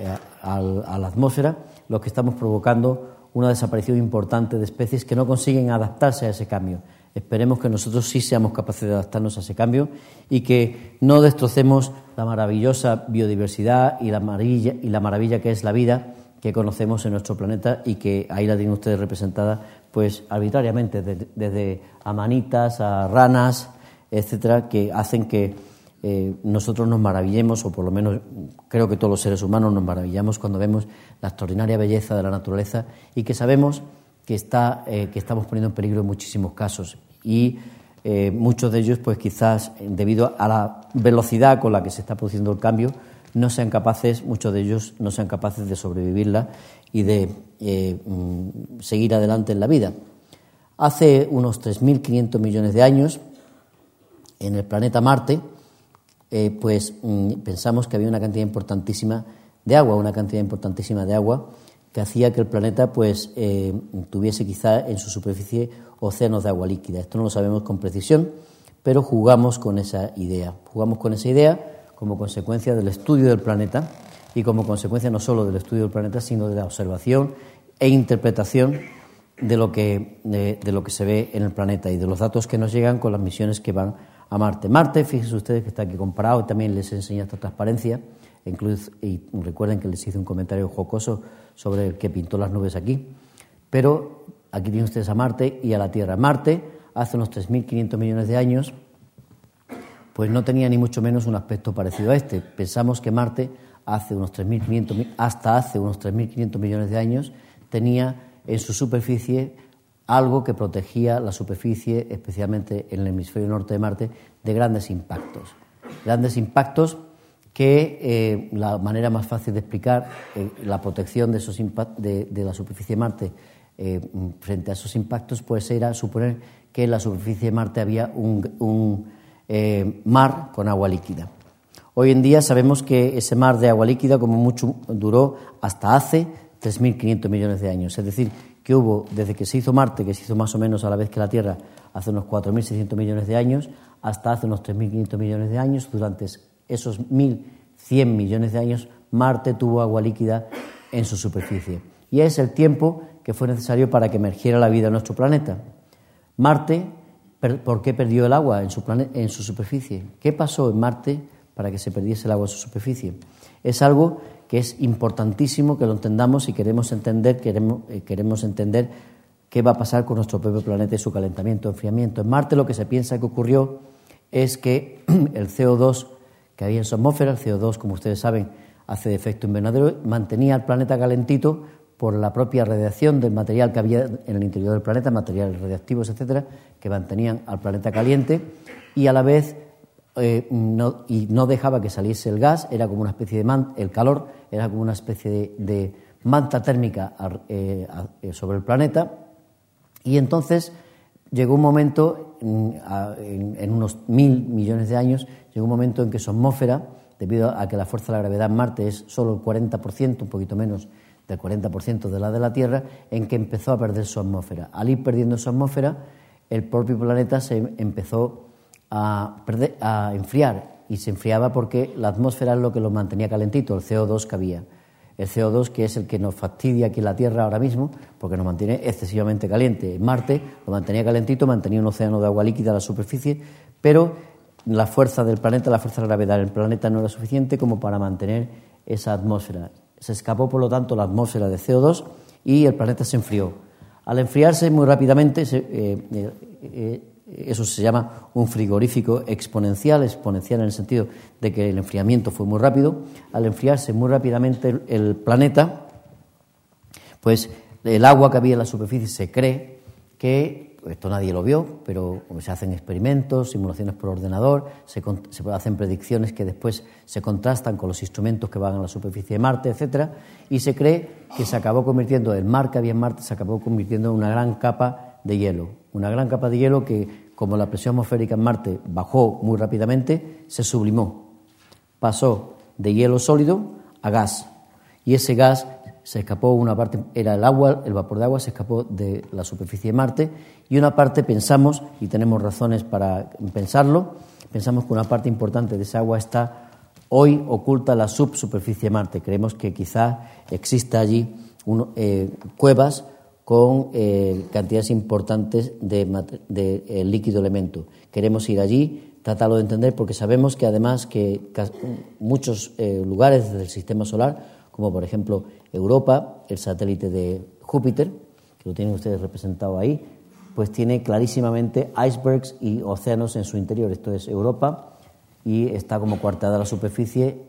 A: la atmósfera los que estamos provocando una desaparición importante de especies que no consiguen adaptarse a ese cambio. Esperemos que nosotros sí seamos capaces de adaptarnos a ese cambio y que no destrocemos la maravillosa biodiversidad y la maravilla, y la maravilla que es la vida que conocemos en nuestro planeta y que ahí la tienen ustedes representada pues arbitrariamente, desde, amanitas a ranas, etcétera, que hacen que eh, nosotros nos maravillemos, o por lo menos creo que todos los seres humanos nos maravillamos cuando vemos la extraordinaria belleza de la naturaleza y que sabemos que, está, eh, que estamos poniendo en peligro en muchísimos casos. Y eh, muchos de ellos, pues quizás debido a la velocidad con la que se está produciendo el cambio, no sean capaces, muchos de ellos no sean capaces de sobrevivirla y de eh, mm, seguir adelante en la vida. Hace unos 3.500 millones de años, en el planeta Marte, pues mm, pensamos que había una cantidad importantísima de agua, una cantidad importantísima de agua que hacía que el planeta pues eh, tuviese quizá en su superficie océanos de agua líquida. Esto no lo sabemos con precisión, pero jugamos con esa idea. Jugamos con esa idea como consecuencia del estudio del planeta y como consecuencia no solo del estudio del planeta, sino de la observación e interpretación de lo que, de, lo que se ve en el planeta y de los datos que nos llegan con las misiones que van a Marte. Marte, fíjense ustedes que está aquí comparado, también les enseña esta transparencia, incluso, y recuerden que les hice un comentario jocoso sobre el que pintó las nubes aquí, pero aquí tienen ustedes a Marte y a la Tierra. Marte, hace unos 3.500 millones de años, pues no tenía ni mucho menos un aspecto parecido a este. Pensamos que Marte hace unos 3.500, hasta hace unos 3.500 millones de años tenía en su superficie algo que protegía la superficie, especialmente en el hemisferio norte de Marte, de grandes impactos. Grandes impactos que eh, la manera más fácil de explicar eh, la protección de, esos de, de, la superficie de Marte eh, frente a esos impactos pues era suponer que en la superficie de Marte había un, un mar con agua líquida. Hoy en día sabemos que ese mar de agua líquida como mucho duró hasta hace 3.500 millones de años. Es decir, que hubo, desde que se hizo Marte, que se hizo más o menos a la vez que la Tierra, hace unos 4.600 millones de años, hasta hace unos 3.500 millones de años, durante esos 1.100 millones de años, Marte tuvo agua líquida en su superficie. Y es el tiempo que fue necesario para que emergiera la vida en nuestro planeta. Marte, ¿por qué perdió el agua en su, en su superficie? ¿Qué pasó en Marte para que se perdiese el agua en su superficie? Es algo que es importantísimo que lo entendamos y queremos entender, queremos, eh, queremos entender qué va a pasar con nuestro propio planeta y su calentamiento, enfriamiento. En Marte lo que se piensa que ocurrió es que el CO2 que había en su atmósfera, el CO2, como ustedes saben, hace de efecto invernadero, mantenía el planeta calentito por la propia radiación del material que había en el interior del planeta, materiales radiactivos, etcétera, que mantenían al planeta caliente y a la vez eh, no, y no dejaba que saliese el gas, era como una especie de man, el calor era como una especie de, manta térmica eh, eh, sobre el planeta. Y entonces llegó un momento, en, unos mil millones de años, llegó un momento en que su atmósfera, debido a que la fuerza de la gravedad en Marte es solo el 40%, un poquito menos del 40% de la de la Tierra, en que empezó a perder su atmósfera. Al ir perdiendo su atmósfera, el propio planeta se empezó a, a enfriar y se enfriaba porque la atmósfera es lo que lo mantenía calentito, el CO2 que había. El CO2 que es el que nos fastidia aquí en la Tierra ahora mismo porque nos mantiene excesivamente caliente. En Marte lo mantenía calentito, mantenía un océano de agua líquida a la superficie, pero la fuerza del planeta, la fuerza de gravedad del planeta no era suficiente como para mantener esa atmósfera. Se escapó, por lo tanto, la atmósfera de CO2 y el planeta se enfrió. Al enfriarse muy rápidamente, se, eh, eh, eh, eso se llama un frigorífico exponencial, exponencial en el sentido de que el enfriamiento fue muy rápido. Al enfriarse muy rápidamente el, planeta, pues el agua que había en la superficie se cree que, esto nadie lo vio, pero se hacen experimentos, simulaciones por ordenador, se, se, hacen predicciones que después se contrastan con los instrumentos que van a la superficie de Marte, etcétera, y se cree que se acabó convirtiendo, el mar que había en Marte se acabó convirtiendo en una gran capa de hielo, una gran capa de hielo que, como la presión atmosférica en Marte bajó muy rápidamente, se sublimó. Pasó de hielo sólido a gas. Y ese gas se escapó, una parte era el agua, el vapor de agua se escapó de la superficie de Marte y una parte pensamos, y tenemos razones para pensarlo, pensamos que una parte importante de esa agua está hoy oculta la subsuperficie de Marte. Creemos que quizá exista allí eh, cuevas con eh, cantidades importantes de, eh, líquido elemento. Queremos ir allí, tratarlo de entender, porque sabemos que además que muchos eh, lugares del sistema solar, como por ejemplo Europa, el satélite de Júpiter, que lo tienen ustedes representado ahí, pues tiene clarísimamente icebergs y océanos en su interior. Esto es Europa y está como cuartada la superficie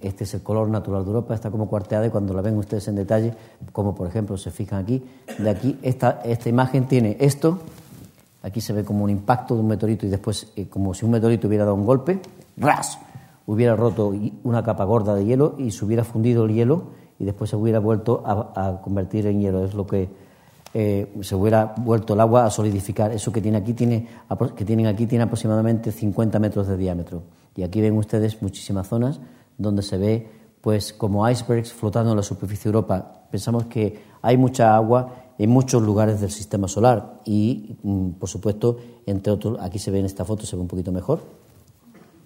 A: este es el color natural de Europa, está como cuarteada y cuando la ven ustedes en detalle, como por ejemplo se fijan aquí, de aquí esta, esta imagen tiene esto, aquí se ve como un impacto de un meteorito y después eh, como si un meteorito hubiera dado un golpe, ¡ras! hubiera roto una capa gorda de hielo y se hubiera fundido el hielo y después se hubiera vuelto a, convertir en hielo. Es lo que eh, se hubiera vuelto el agua a solidificar. Eso que, tiene aquí tiene, que tienen aquí tiene aproximadamente 50 metros de diámetro. Y aquí ven ustedes muchísimas zonas donde se ve pues como icebergs flotando en la superficie de Europa. Pensamos que hay mucha agua en muchos lugares del sistema solar y, mm, por supuesto, entre otros, aquí se ve en esta foto, se ve un poquito mejor.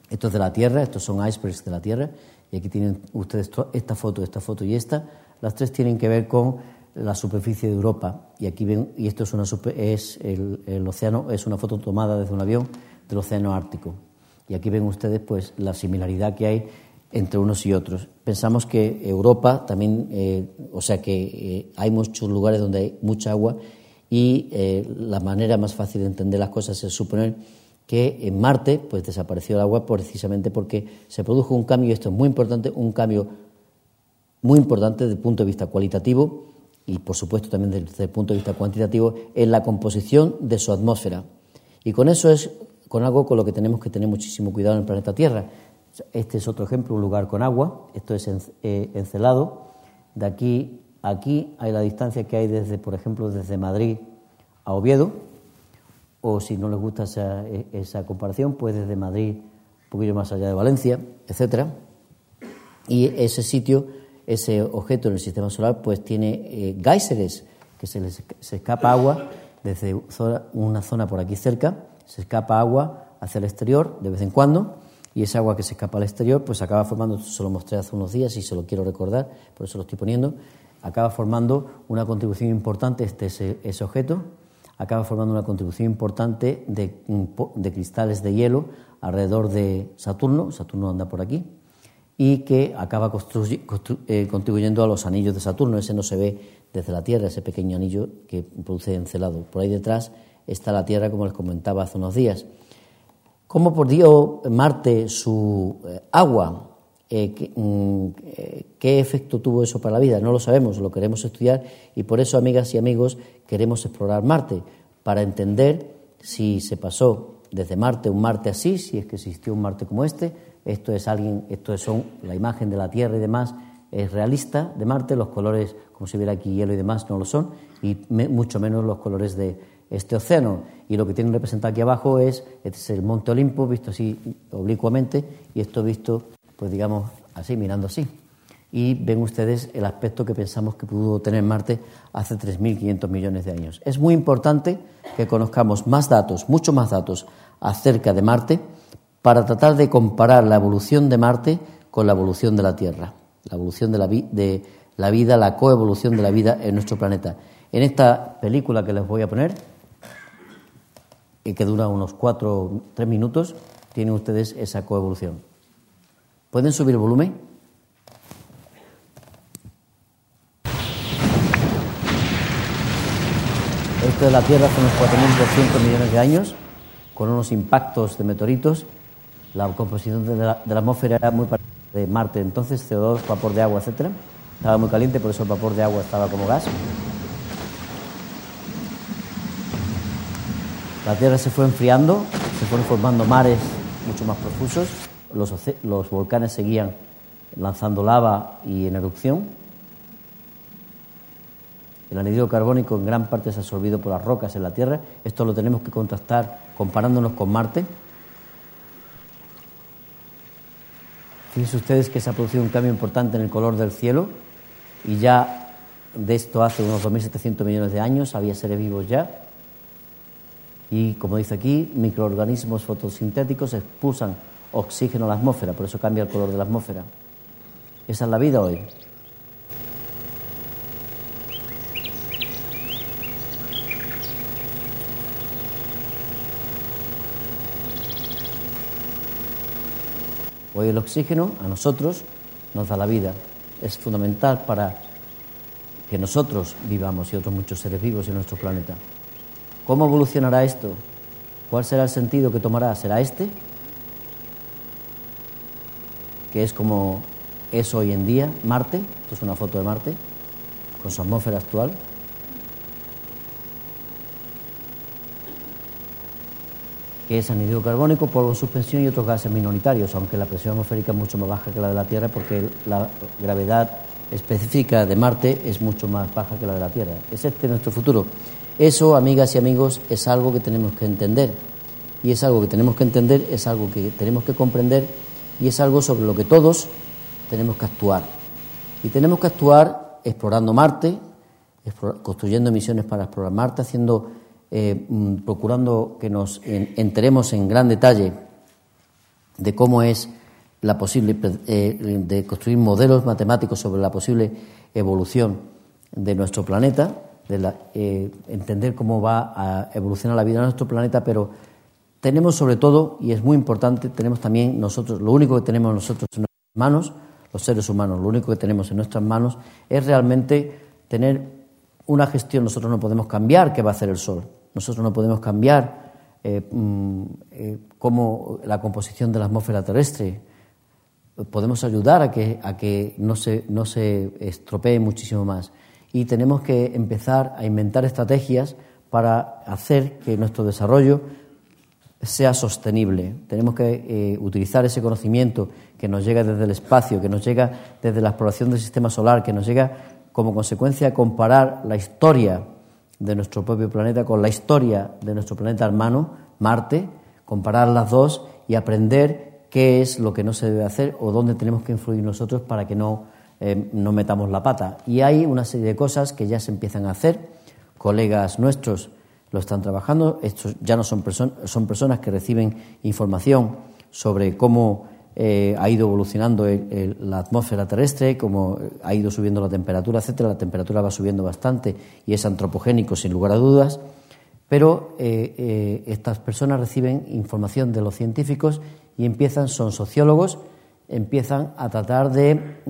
A: Esto es de la Tierra, estos son icebergs de la Tierra, y aquí tienen ustedes esta foto, esta foto y esta. Las tres tienen que ver con la superficie de Europa, y aquí ven, y esto es, una es el, océano, es una foto tomada desde un avión del océano Ártico. Y aquí ven ustedes pues la similaridad que hay entre unos y otros. Pensamos que Europa también, eh, o sea que eh, hay muchos lugares donde hay mucha agua y eh, la manera más fácil de entender las cosas es suponer que en Marte pues desapareció el agua precisamente porque se produjo un cambio, y esto es muy importante, un cambio muy importante desde el punto de vista cualitativo y por supuesto también desde el punto de vista cuantitativo en la composición de su atmósfera. Y con eso es con algo con lo que tenemos que tener muchísimo cuidado en el planeta Tierra. Este es otro ejemplo, un lugar con agua, esto es eh, encelado, de aquí a aquí hay la distancia que hay desde, por ejemplo, desde Madrid a Oviedo, o si no les gusta esa, esa comparación, pues desde Madrid un poquillo más allá de Valencia, etcétera. Y ese sitio, ese objeto en el sistema solar, pues tiene eh, geyseres, que se les se escapa agua desde una zona por aquí cerca, se escapa agua hacia el exterior de vez en cuando, y esa agua que se escapa al exterior, pues acaba formando, se lo mostré hace unos días y se lo quiero recordar, por eso lo estoy poniendo, acaba formando una contribución importante este ese, ese objeto acaba formando una contribución importante de, cristales de hielo alrededor de Saturno, Saturno anda por aquí, y que acaba eh, contribuyendo a los anillos de Saturno. Ese no se ve desde la Tierra, ese pequeño anillo que produce encelado. Por ahí detrás está la Tierra, como les comentaba hace unos días. ¿Cómo dio Marte su eh, agua? Eh, mm, ¿qué, efecto tuvo eso para la vida? No lo sabemos, lo queremos estudiar y por eso, amigas y amigos, queremos explorar Marte, para entender si se pasó desde Marte un Marte así, si es que existió un Marte como este. Esto es alguien, esto es la imagen de la Tierra y demás, es realista de Marte, los colores, como se viera aquí hielo y demás, no lo son, y mucho menos los colores de este océano. Y lo que tienen representado aquí abajo es, este es el Monte Olimpo, visto así oblicuamente, y esto visto pues digamos así, mirando así. Y ven ustedes el aspecto que pensamos que pudo tener Marte hace 3.500 millones de años. Es muy importante que conozcamos más datos, mucho más datos acerca de Marte para tratar de comparar la evolución de Marte con la evolución de la Tierra, la evolución de la, de la vida, la coevolución de la vida en nuestro planeta. En esta película que les voy a poner, y que dura unos cuatro, tres minutos, tienen ustedes esa coevolución. ¿Pueden subir el volumen? Esto de la Tierra hace unos 4.200 millones de años, con unos impactos de meteoritos. La composición de la, atmósfera era muy parecida de Marte, entonces CO2, vapor de agua, etc. Estaba muy caliente, por eso el vapor de agua estaba como gas. La Tierra se fue enfriando, se fueron formando mares mucho más profusos los, volcanes seguían lanzando lava y en erupción. El anhídrido carbónico en gran parte es absorbido por las rocas en la Tierra. Esto lo tenemos que contrastar comparándonos con Marte. Fíjense ustedes que se ha producido un cambio importante en el color del cielo y ya de esto hace unos 2.700 millones de años había seres vivos ya. Y como dice aquí, microorganismos fotosintéticos expulsan oxígeno a la atmósfera, por eso cambia el color de la atmósfera. Esa es la vida hoy. Hoy el oxígeno a nosotros nos da la vida. Es fundamental para que nosotros vivamos y otros muchos seres vivos en nuestro planeta. ¿Cómo evolucionará esto? ¿Cuál será el sentido que tomará? ¿Será este? que es como es hoy en día Marte, esto es una foto de Marte, con su atmósfera actual. que es anhídrido carbónico, polvo en suspensión y otros gases minoritarios, aunque la presión atmosférica es mucho más baja que la de la Tierra porque la gravedad específica de Marte es mucho más baja que la de la Tierra. Es este nuestro futuro. Eso, amigas y amigos, es algo que tenemos que entender. Y es algo que tenemos que entender, es algo que tenemos que comprender y es algo sobre lo que todos tenemos que actuar. Y tenemos que actuar explorando Marte, construyendo misiones para explorar Marte, haciendo, eh, mm, procurando que nos enteremos en gran detalle de cómo es la posible, eh, de construir modelos matemáticos sobre la posible evolución de nuestro planeta, de la, eh, entender cómo va a evolucionar la vida de nuestro planeta, pero tenemos sobre todo, y es muy importante, tenemos también nosotros, lo único que tenemos nosotros en nuestras manos, los seres humanos, lo único que tenemos en nuestras manos es realmente tener una gestión. Nosotros no podemos cambiar qué va a hacer el Sol, nosotros no podemos cambiar eh, mm, eh, cómo la composición de la atmósfera terrestre. Podemos ayudar a que, a que no, se, no se estropee muchísimo más. Y tenemos que empezar a inventar estrategias para hacer que nuestro desarrollo sea sostenible. Tenemos que eh, utilizar ese conocimiento que nos llega desde el espacio, que nos llega desde la exploración del sistema solar, que nos llega como consecuencia de comparar la historia de nuestro propio planeta con la historia de nuestro planeta hermano, Marte, comparar las dos y aprender qué es lo que no se debe hacer o dónde tenemos que influir nosotros para que no, eh, no metamos la pata. Y hay una serie de cosas que ya se empiezan a hacer, colegas nuestros, lo están trabajando. Estos ya no son, son personas que reciben información sobre cómo eh, ha ido evolucionando la atmósfera terrestre, cómo ha ido subiendo la temperatura, etcétera. La temperatura va subiendo bastante y es antropogénico, sin lugar a dudas. Pero eh, eh, estas personas reciben información de los científicos y empiezan, son sociólogos, empiezan a tratar de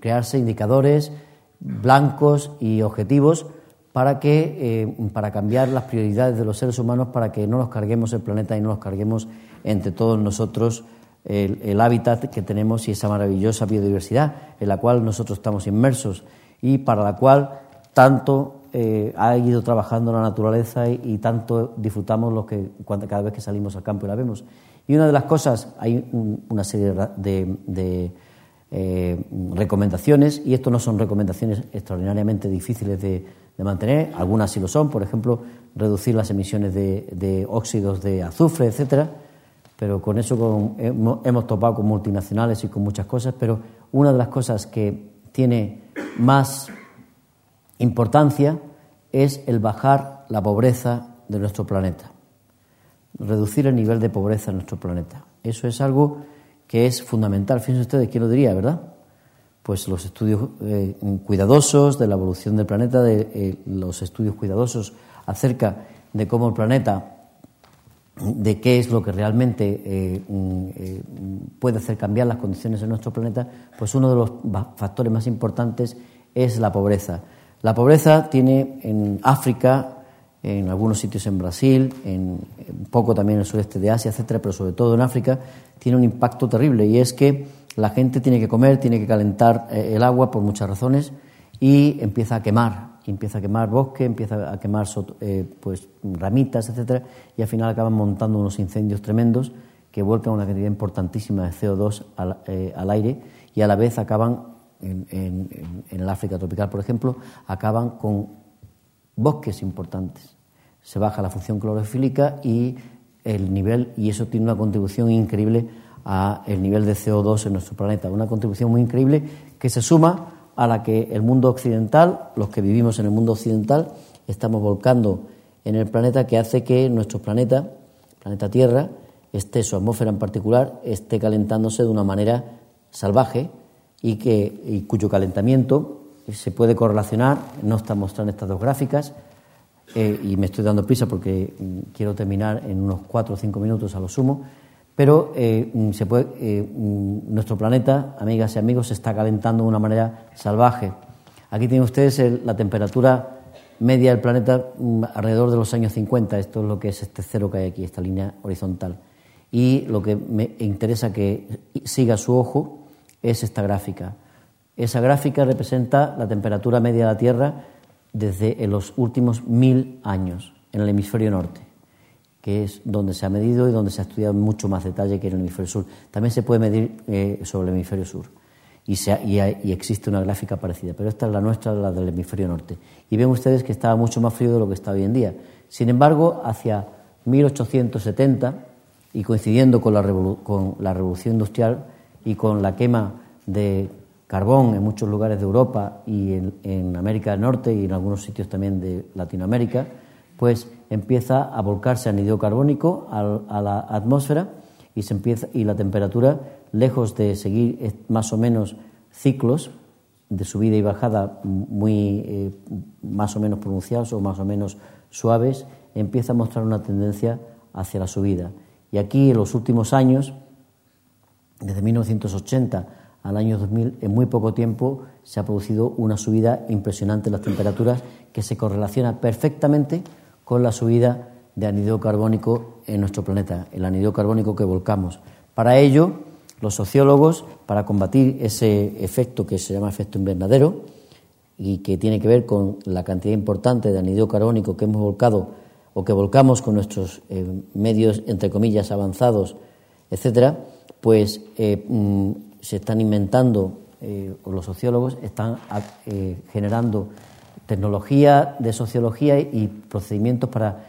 A: crearse indicadores blancos y objetivos para, que, eh, para cambiar las prioridades de los seres humanos, para que no nos carguemos el planeta y no nos carguemos entre todos nosotros el, hábitat que tenemos y esa maravillosa biodiversidad en la cual nosotros estamos inmersos y para la cual tanto eh, ha ido trabajando la naturaleza y, tanto disfrutamos los que cada vez que salimos al campo y la vemos. Y una de las cosas, hay una serie de, eh, recomendaciones, y esto no son recomendaciones extraordinariamente difíciles de, de mantener, algunas sí lo son, por ejemplo, reducir las emisiones de, óxidos de azufre, etcétera, pero con eso hemos, topado con multinacionales y con muchas cosas, pero una de las cosas que tiene más importancia es el bajar la pobreza de nuestro planeta, reducir el nivel de pobreza en nuestro planeta. Eso es algo que es fundamental. Fíjense ustedes quién lo diría, ¿verdad? pues los estudios eh, cuidadosos de la evolución del planeta, de eh, los estudios cuidadosos acerca de cómo el planeta, de qué es lo que realmente eh, puede hacer cambiar las condiciones de nuestro planeta, pues uno de los factores más importantes es la pobreza. La pobreza tiene en África, en algunos sitios en Brasil, en un poco también en el sureste de Asia, etcétera, pero sobre todo en África, tiene un impacto terrible y es que la gente tiene que comer, tiene que calentar eh, el agua por muchas razones y empieza a quemar, empieza a quemar bosque, empieza a quemar eh, pues ramitas, etcétera, y al final acaban montando unos incendios tremendos que vuelcan una cantidad importantísima de CO2 eh, al, aire y a la vez acaban en, en, el África tropical, por ejemplo, acaban con bosques importantes. Se baja la función clorofílica y el nivel y eso tiene una contribución increíble a el nivel de CO2 en nuestro planeta. Una contribución muy increíble que se suma a la que el mundo occidental, los que vivimos en el mundo occidental, estamos volcando en el planeta que hace que nuestro planeta, planeta Tierra, esté, su atmósfera en particular, esté calentándose de una manera salvaje y, que, y cuyo calentamiento se puede correlacionar, no están mostrando estas dos gráficas, eh, y me estoy dando prisa porque mm, quiero terminar en unos cuatro o cinco minutos a lo sumo, pero eh, mm, se puede, eh, mm, nuestro planeta, amigas y amigos, se está calentando de una manera salvaje. Aquí tienen ustedes la temperatura media del planeta alrededor de los años 50. Esto es lo que es este cero que hay aquí, esta línea horizontal. Y lo que me interesa que siga su ojo es esta gráfica. Esa gráfica representa la temperatura media de la Tierra desde los últimos mil años en el hemisferio norte que es donde se ha medido y donde se ha estudiado mucho más detalle que en el hemisferio sur. También se puede medir eh, sobre el hemisferio sur y, y, existe una gráfica parecida, pero esta es la nuestra, la del hemisferio norte. Y ven ustedes que estaba mucho más frío de lo que está hoy en día. Sin embargo, hacia 1870, y coincidiendo con la, con la revolución industrial y con la quema de carbón en muchos lugares de Europa y en, América del Norte y en algunos sitios también de Latinoamérica, pues empieza a volcarse anidrio carbónico a la atmósfera y, se empieza, y la temperatura, lejos de seguir más o menos ciclos de subida y bajada muy eh, más o menos pronunciados o más o menos suaves, empieza a mostrar una tendencia hacia la subida. Y aquí en los últimos años, desde 1980 al año 2000, en muy poco tiempo se ha producido una subida impresionante en las temperaturas que se correlaciona perfectamente con la subida de anidro carbónico en nuestro planeta, el anidro carbónico que volcamos. Para ello, los sociólogos, para combatir ese efecto que se llama efecto invernadero y que tiene que ver con la cantidad importante de anidro carbónico que hemos volcado o que volcamos con nuestros eh, medios, entre comillas, avanzados, etcétera, pues eh, mm, se están inventando, eh, o los sociólogos están generando tecnología de sociología y procedimientos para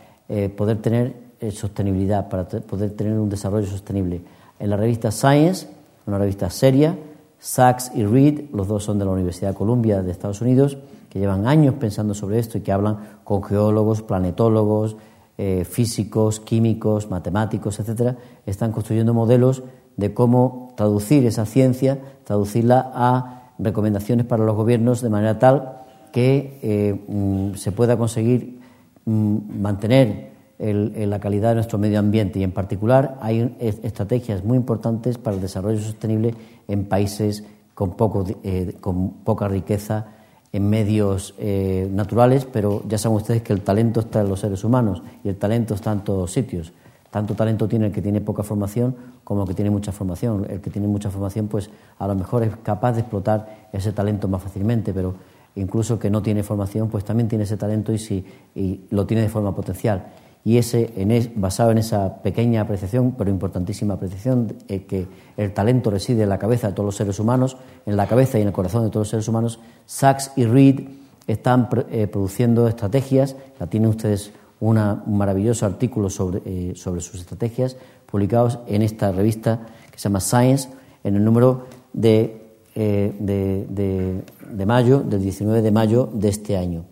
A: poder tener sostenibilidad, para poder tener un desarrollo sostenible. En la revista Science, una revista seria, Sachs y Reed, los dos son de la Universidad de Columbia de Estados Unidos, que llevan años pensando sobre esto y que hablan con geólogos, planetólogos, eh, físicos, químicos, matemáticos, etcétera, están construyendo modelos de cómo traducir esa ciencia, traducirla a recomendaciones para los gobiernos de manera tal que eh, mm, se pueda conseguir mm, mantener la calidad de nuestro medio ambiente y en particular hay estrategias muy importantes para el desarrollo sostenible en países con, poco, eh, con poca riqueza en medios eh, naturales, pero ya saben ustedes que el talento está en los seres humanos y el talento está en todos sitios. Tanto talento tiene el que tiene poca formación como el que tiene mucha formación. El que tiene mucha formación, pues a lo mejor es capaz de explotar ese talento más fácilmente, pero incluso que no tiene formación, pues también tiene ese talento y, si, y lo tiene de forma potencial. Y ese, en basado en esa pequeña apreciación, pero importantísima apreciación, eh, que el talento reside en la cabeza de todos los seres humanos, en la cabeza y en el corazón de todos los seres humanos, Sachs y Reed están eh, produciendo estrategias, ya tienen ustedes un maravilloso artículo sobre, eh, sobre sus estrategias, publicados en esta revista que se llama Science, en el número de, de, de mayo, del 19 de mayo de este año.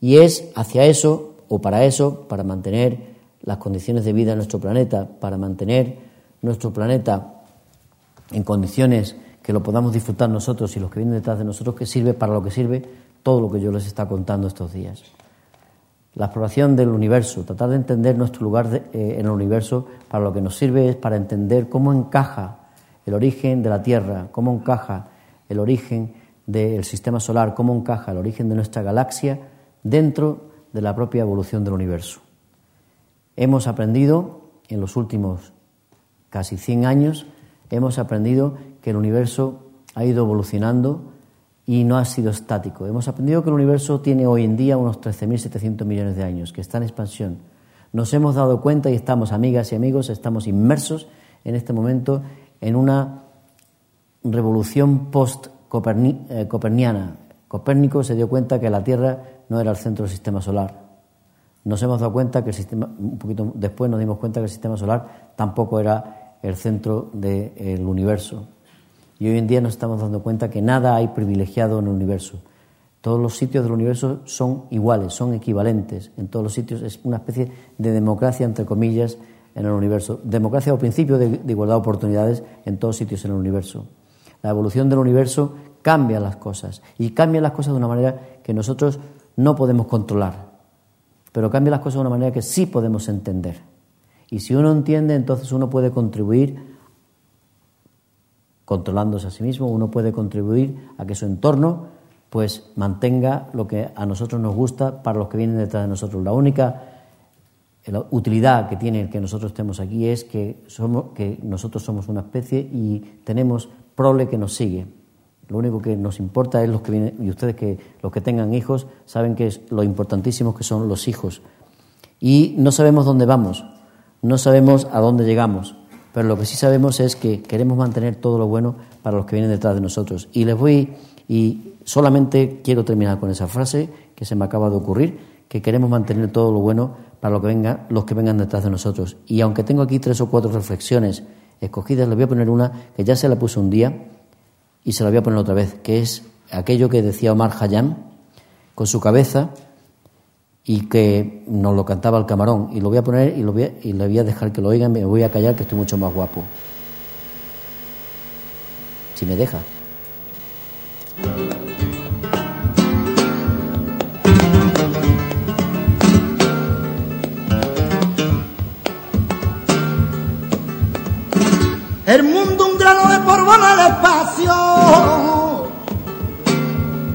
A: Y es hacia eso o para eso, para mantener las condiciones de vida en nuestro planeta, para mantener nuestro planeta en condiciones que lo podamos disfrutar nosotros y los que vienen detrás de nosotros, que sirve para lo que sirve todo lo que yo les está contando estos días. La exploración del universo, tratar de entender nuestro lugar eh, en el universo, para lo que nos sirve es para entender cómo encaja el origen de la Tierra, cómo encaja el origen del sistema solar, cómo encaja el origen de nuestra galaxia dentro de la propia evolución del universo. Hemos aprendido en los últimos casi 100 años, hemos aprendido que el universo ha ido evolucionando y no ha sido estático. Hemos aprendido que el universo tiene hoy en día unos 13.700 millones de años, que está en expansión. Nos hemos dado cuenta y estamos, amigas y amigos, estamos inmersos en este momento en una revolución post-coperniana. Copérnico se dio cuenta que la Tierra no era el centro del sistema solar. Nos hemos dado cuenta que el sistema, un poquito después nos dimos cuenta que el sistema solar tampoco era el centro del universo. Y hoy en día nos estamos dando cuenta que nada hay privilegiado en el universo. Todos los sitios del universo son iguales, son equivalentes. En todos los sitios es una especie de democracia, entre comillas, en el universo. Democracia o principio de, igualdad de oportunidades en todos sitios en el universo. La evolución del universo cambia las cosas y cambia las cosas de una manera que nosotros no podemos controlar, pero cambia las cosas de una manera que sí podemos entender. Y si uno entiende, entonces uno puede contribuir, controlándose a sí mismo, uno puede contribuir a que su entorno pues mantenga lo que a nosotros nos gusta para los que vienen detrás de nosotros. La única utilidad que tiene el que nosotros estemos aquí es que, somos, que nosotros somos una especie y tenemos prole que nos sigue. Lo único que nos importa es los que vienen, y ustedes que los que tengan hijos saben que es lo importantísimo que son los hijos. Y no sabemos dónde vamos, no sabemos a dónde llegamos, pero lo que sí sabemos es que queremos mantener todo lo bueno para los que vienen detrás de nosotros. Y les voy, y solamente quiero terminar con esa frase que se me acaba de ocurrir, que queremos mantener todo lo bueno para los que, vengan, los que vengan detrás de nosotros. Y aunque tengo aquí tres o cuatro reflexiones escogidas, les voy a poner una que ya se la puse un día y se la voy a poner otra vez, que es aquello que decía Omar Hayam, con su cabeza y que nos lo cantaba el camarón. Y lo voy a poner y, lo voy a, y le voy a dejar que lo oigan, me voy a callar que estoy mucho más guapo. Si me deja.
B: El mundo un grano de polvo el espacio.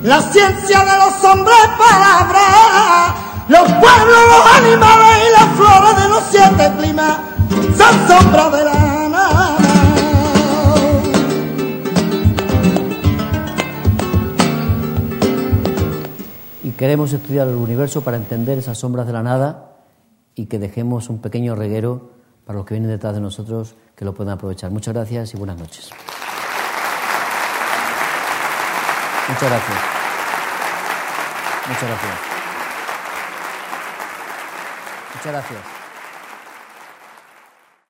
B: La ciencia de los hombres palabras. Los pueblos, los animales y las flores de los siete climas son sombras de la nada.
A: Y queremos estudiar el universo para entender esas sombras de la nada y que dejemos un pequeño reguero para los que vienen detrás de nosotros que lo puedan aprovechar. Muchas gracias y buenas noches. Muchas gracias. Muchas gracias. Muchas gracias.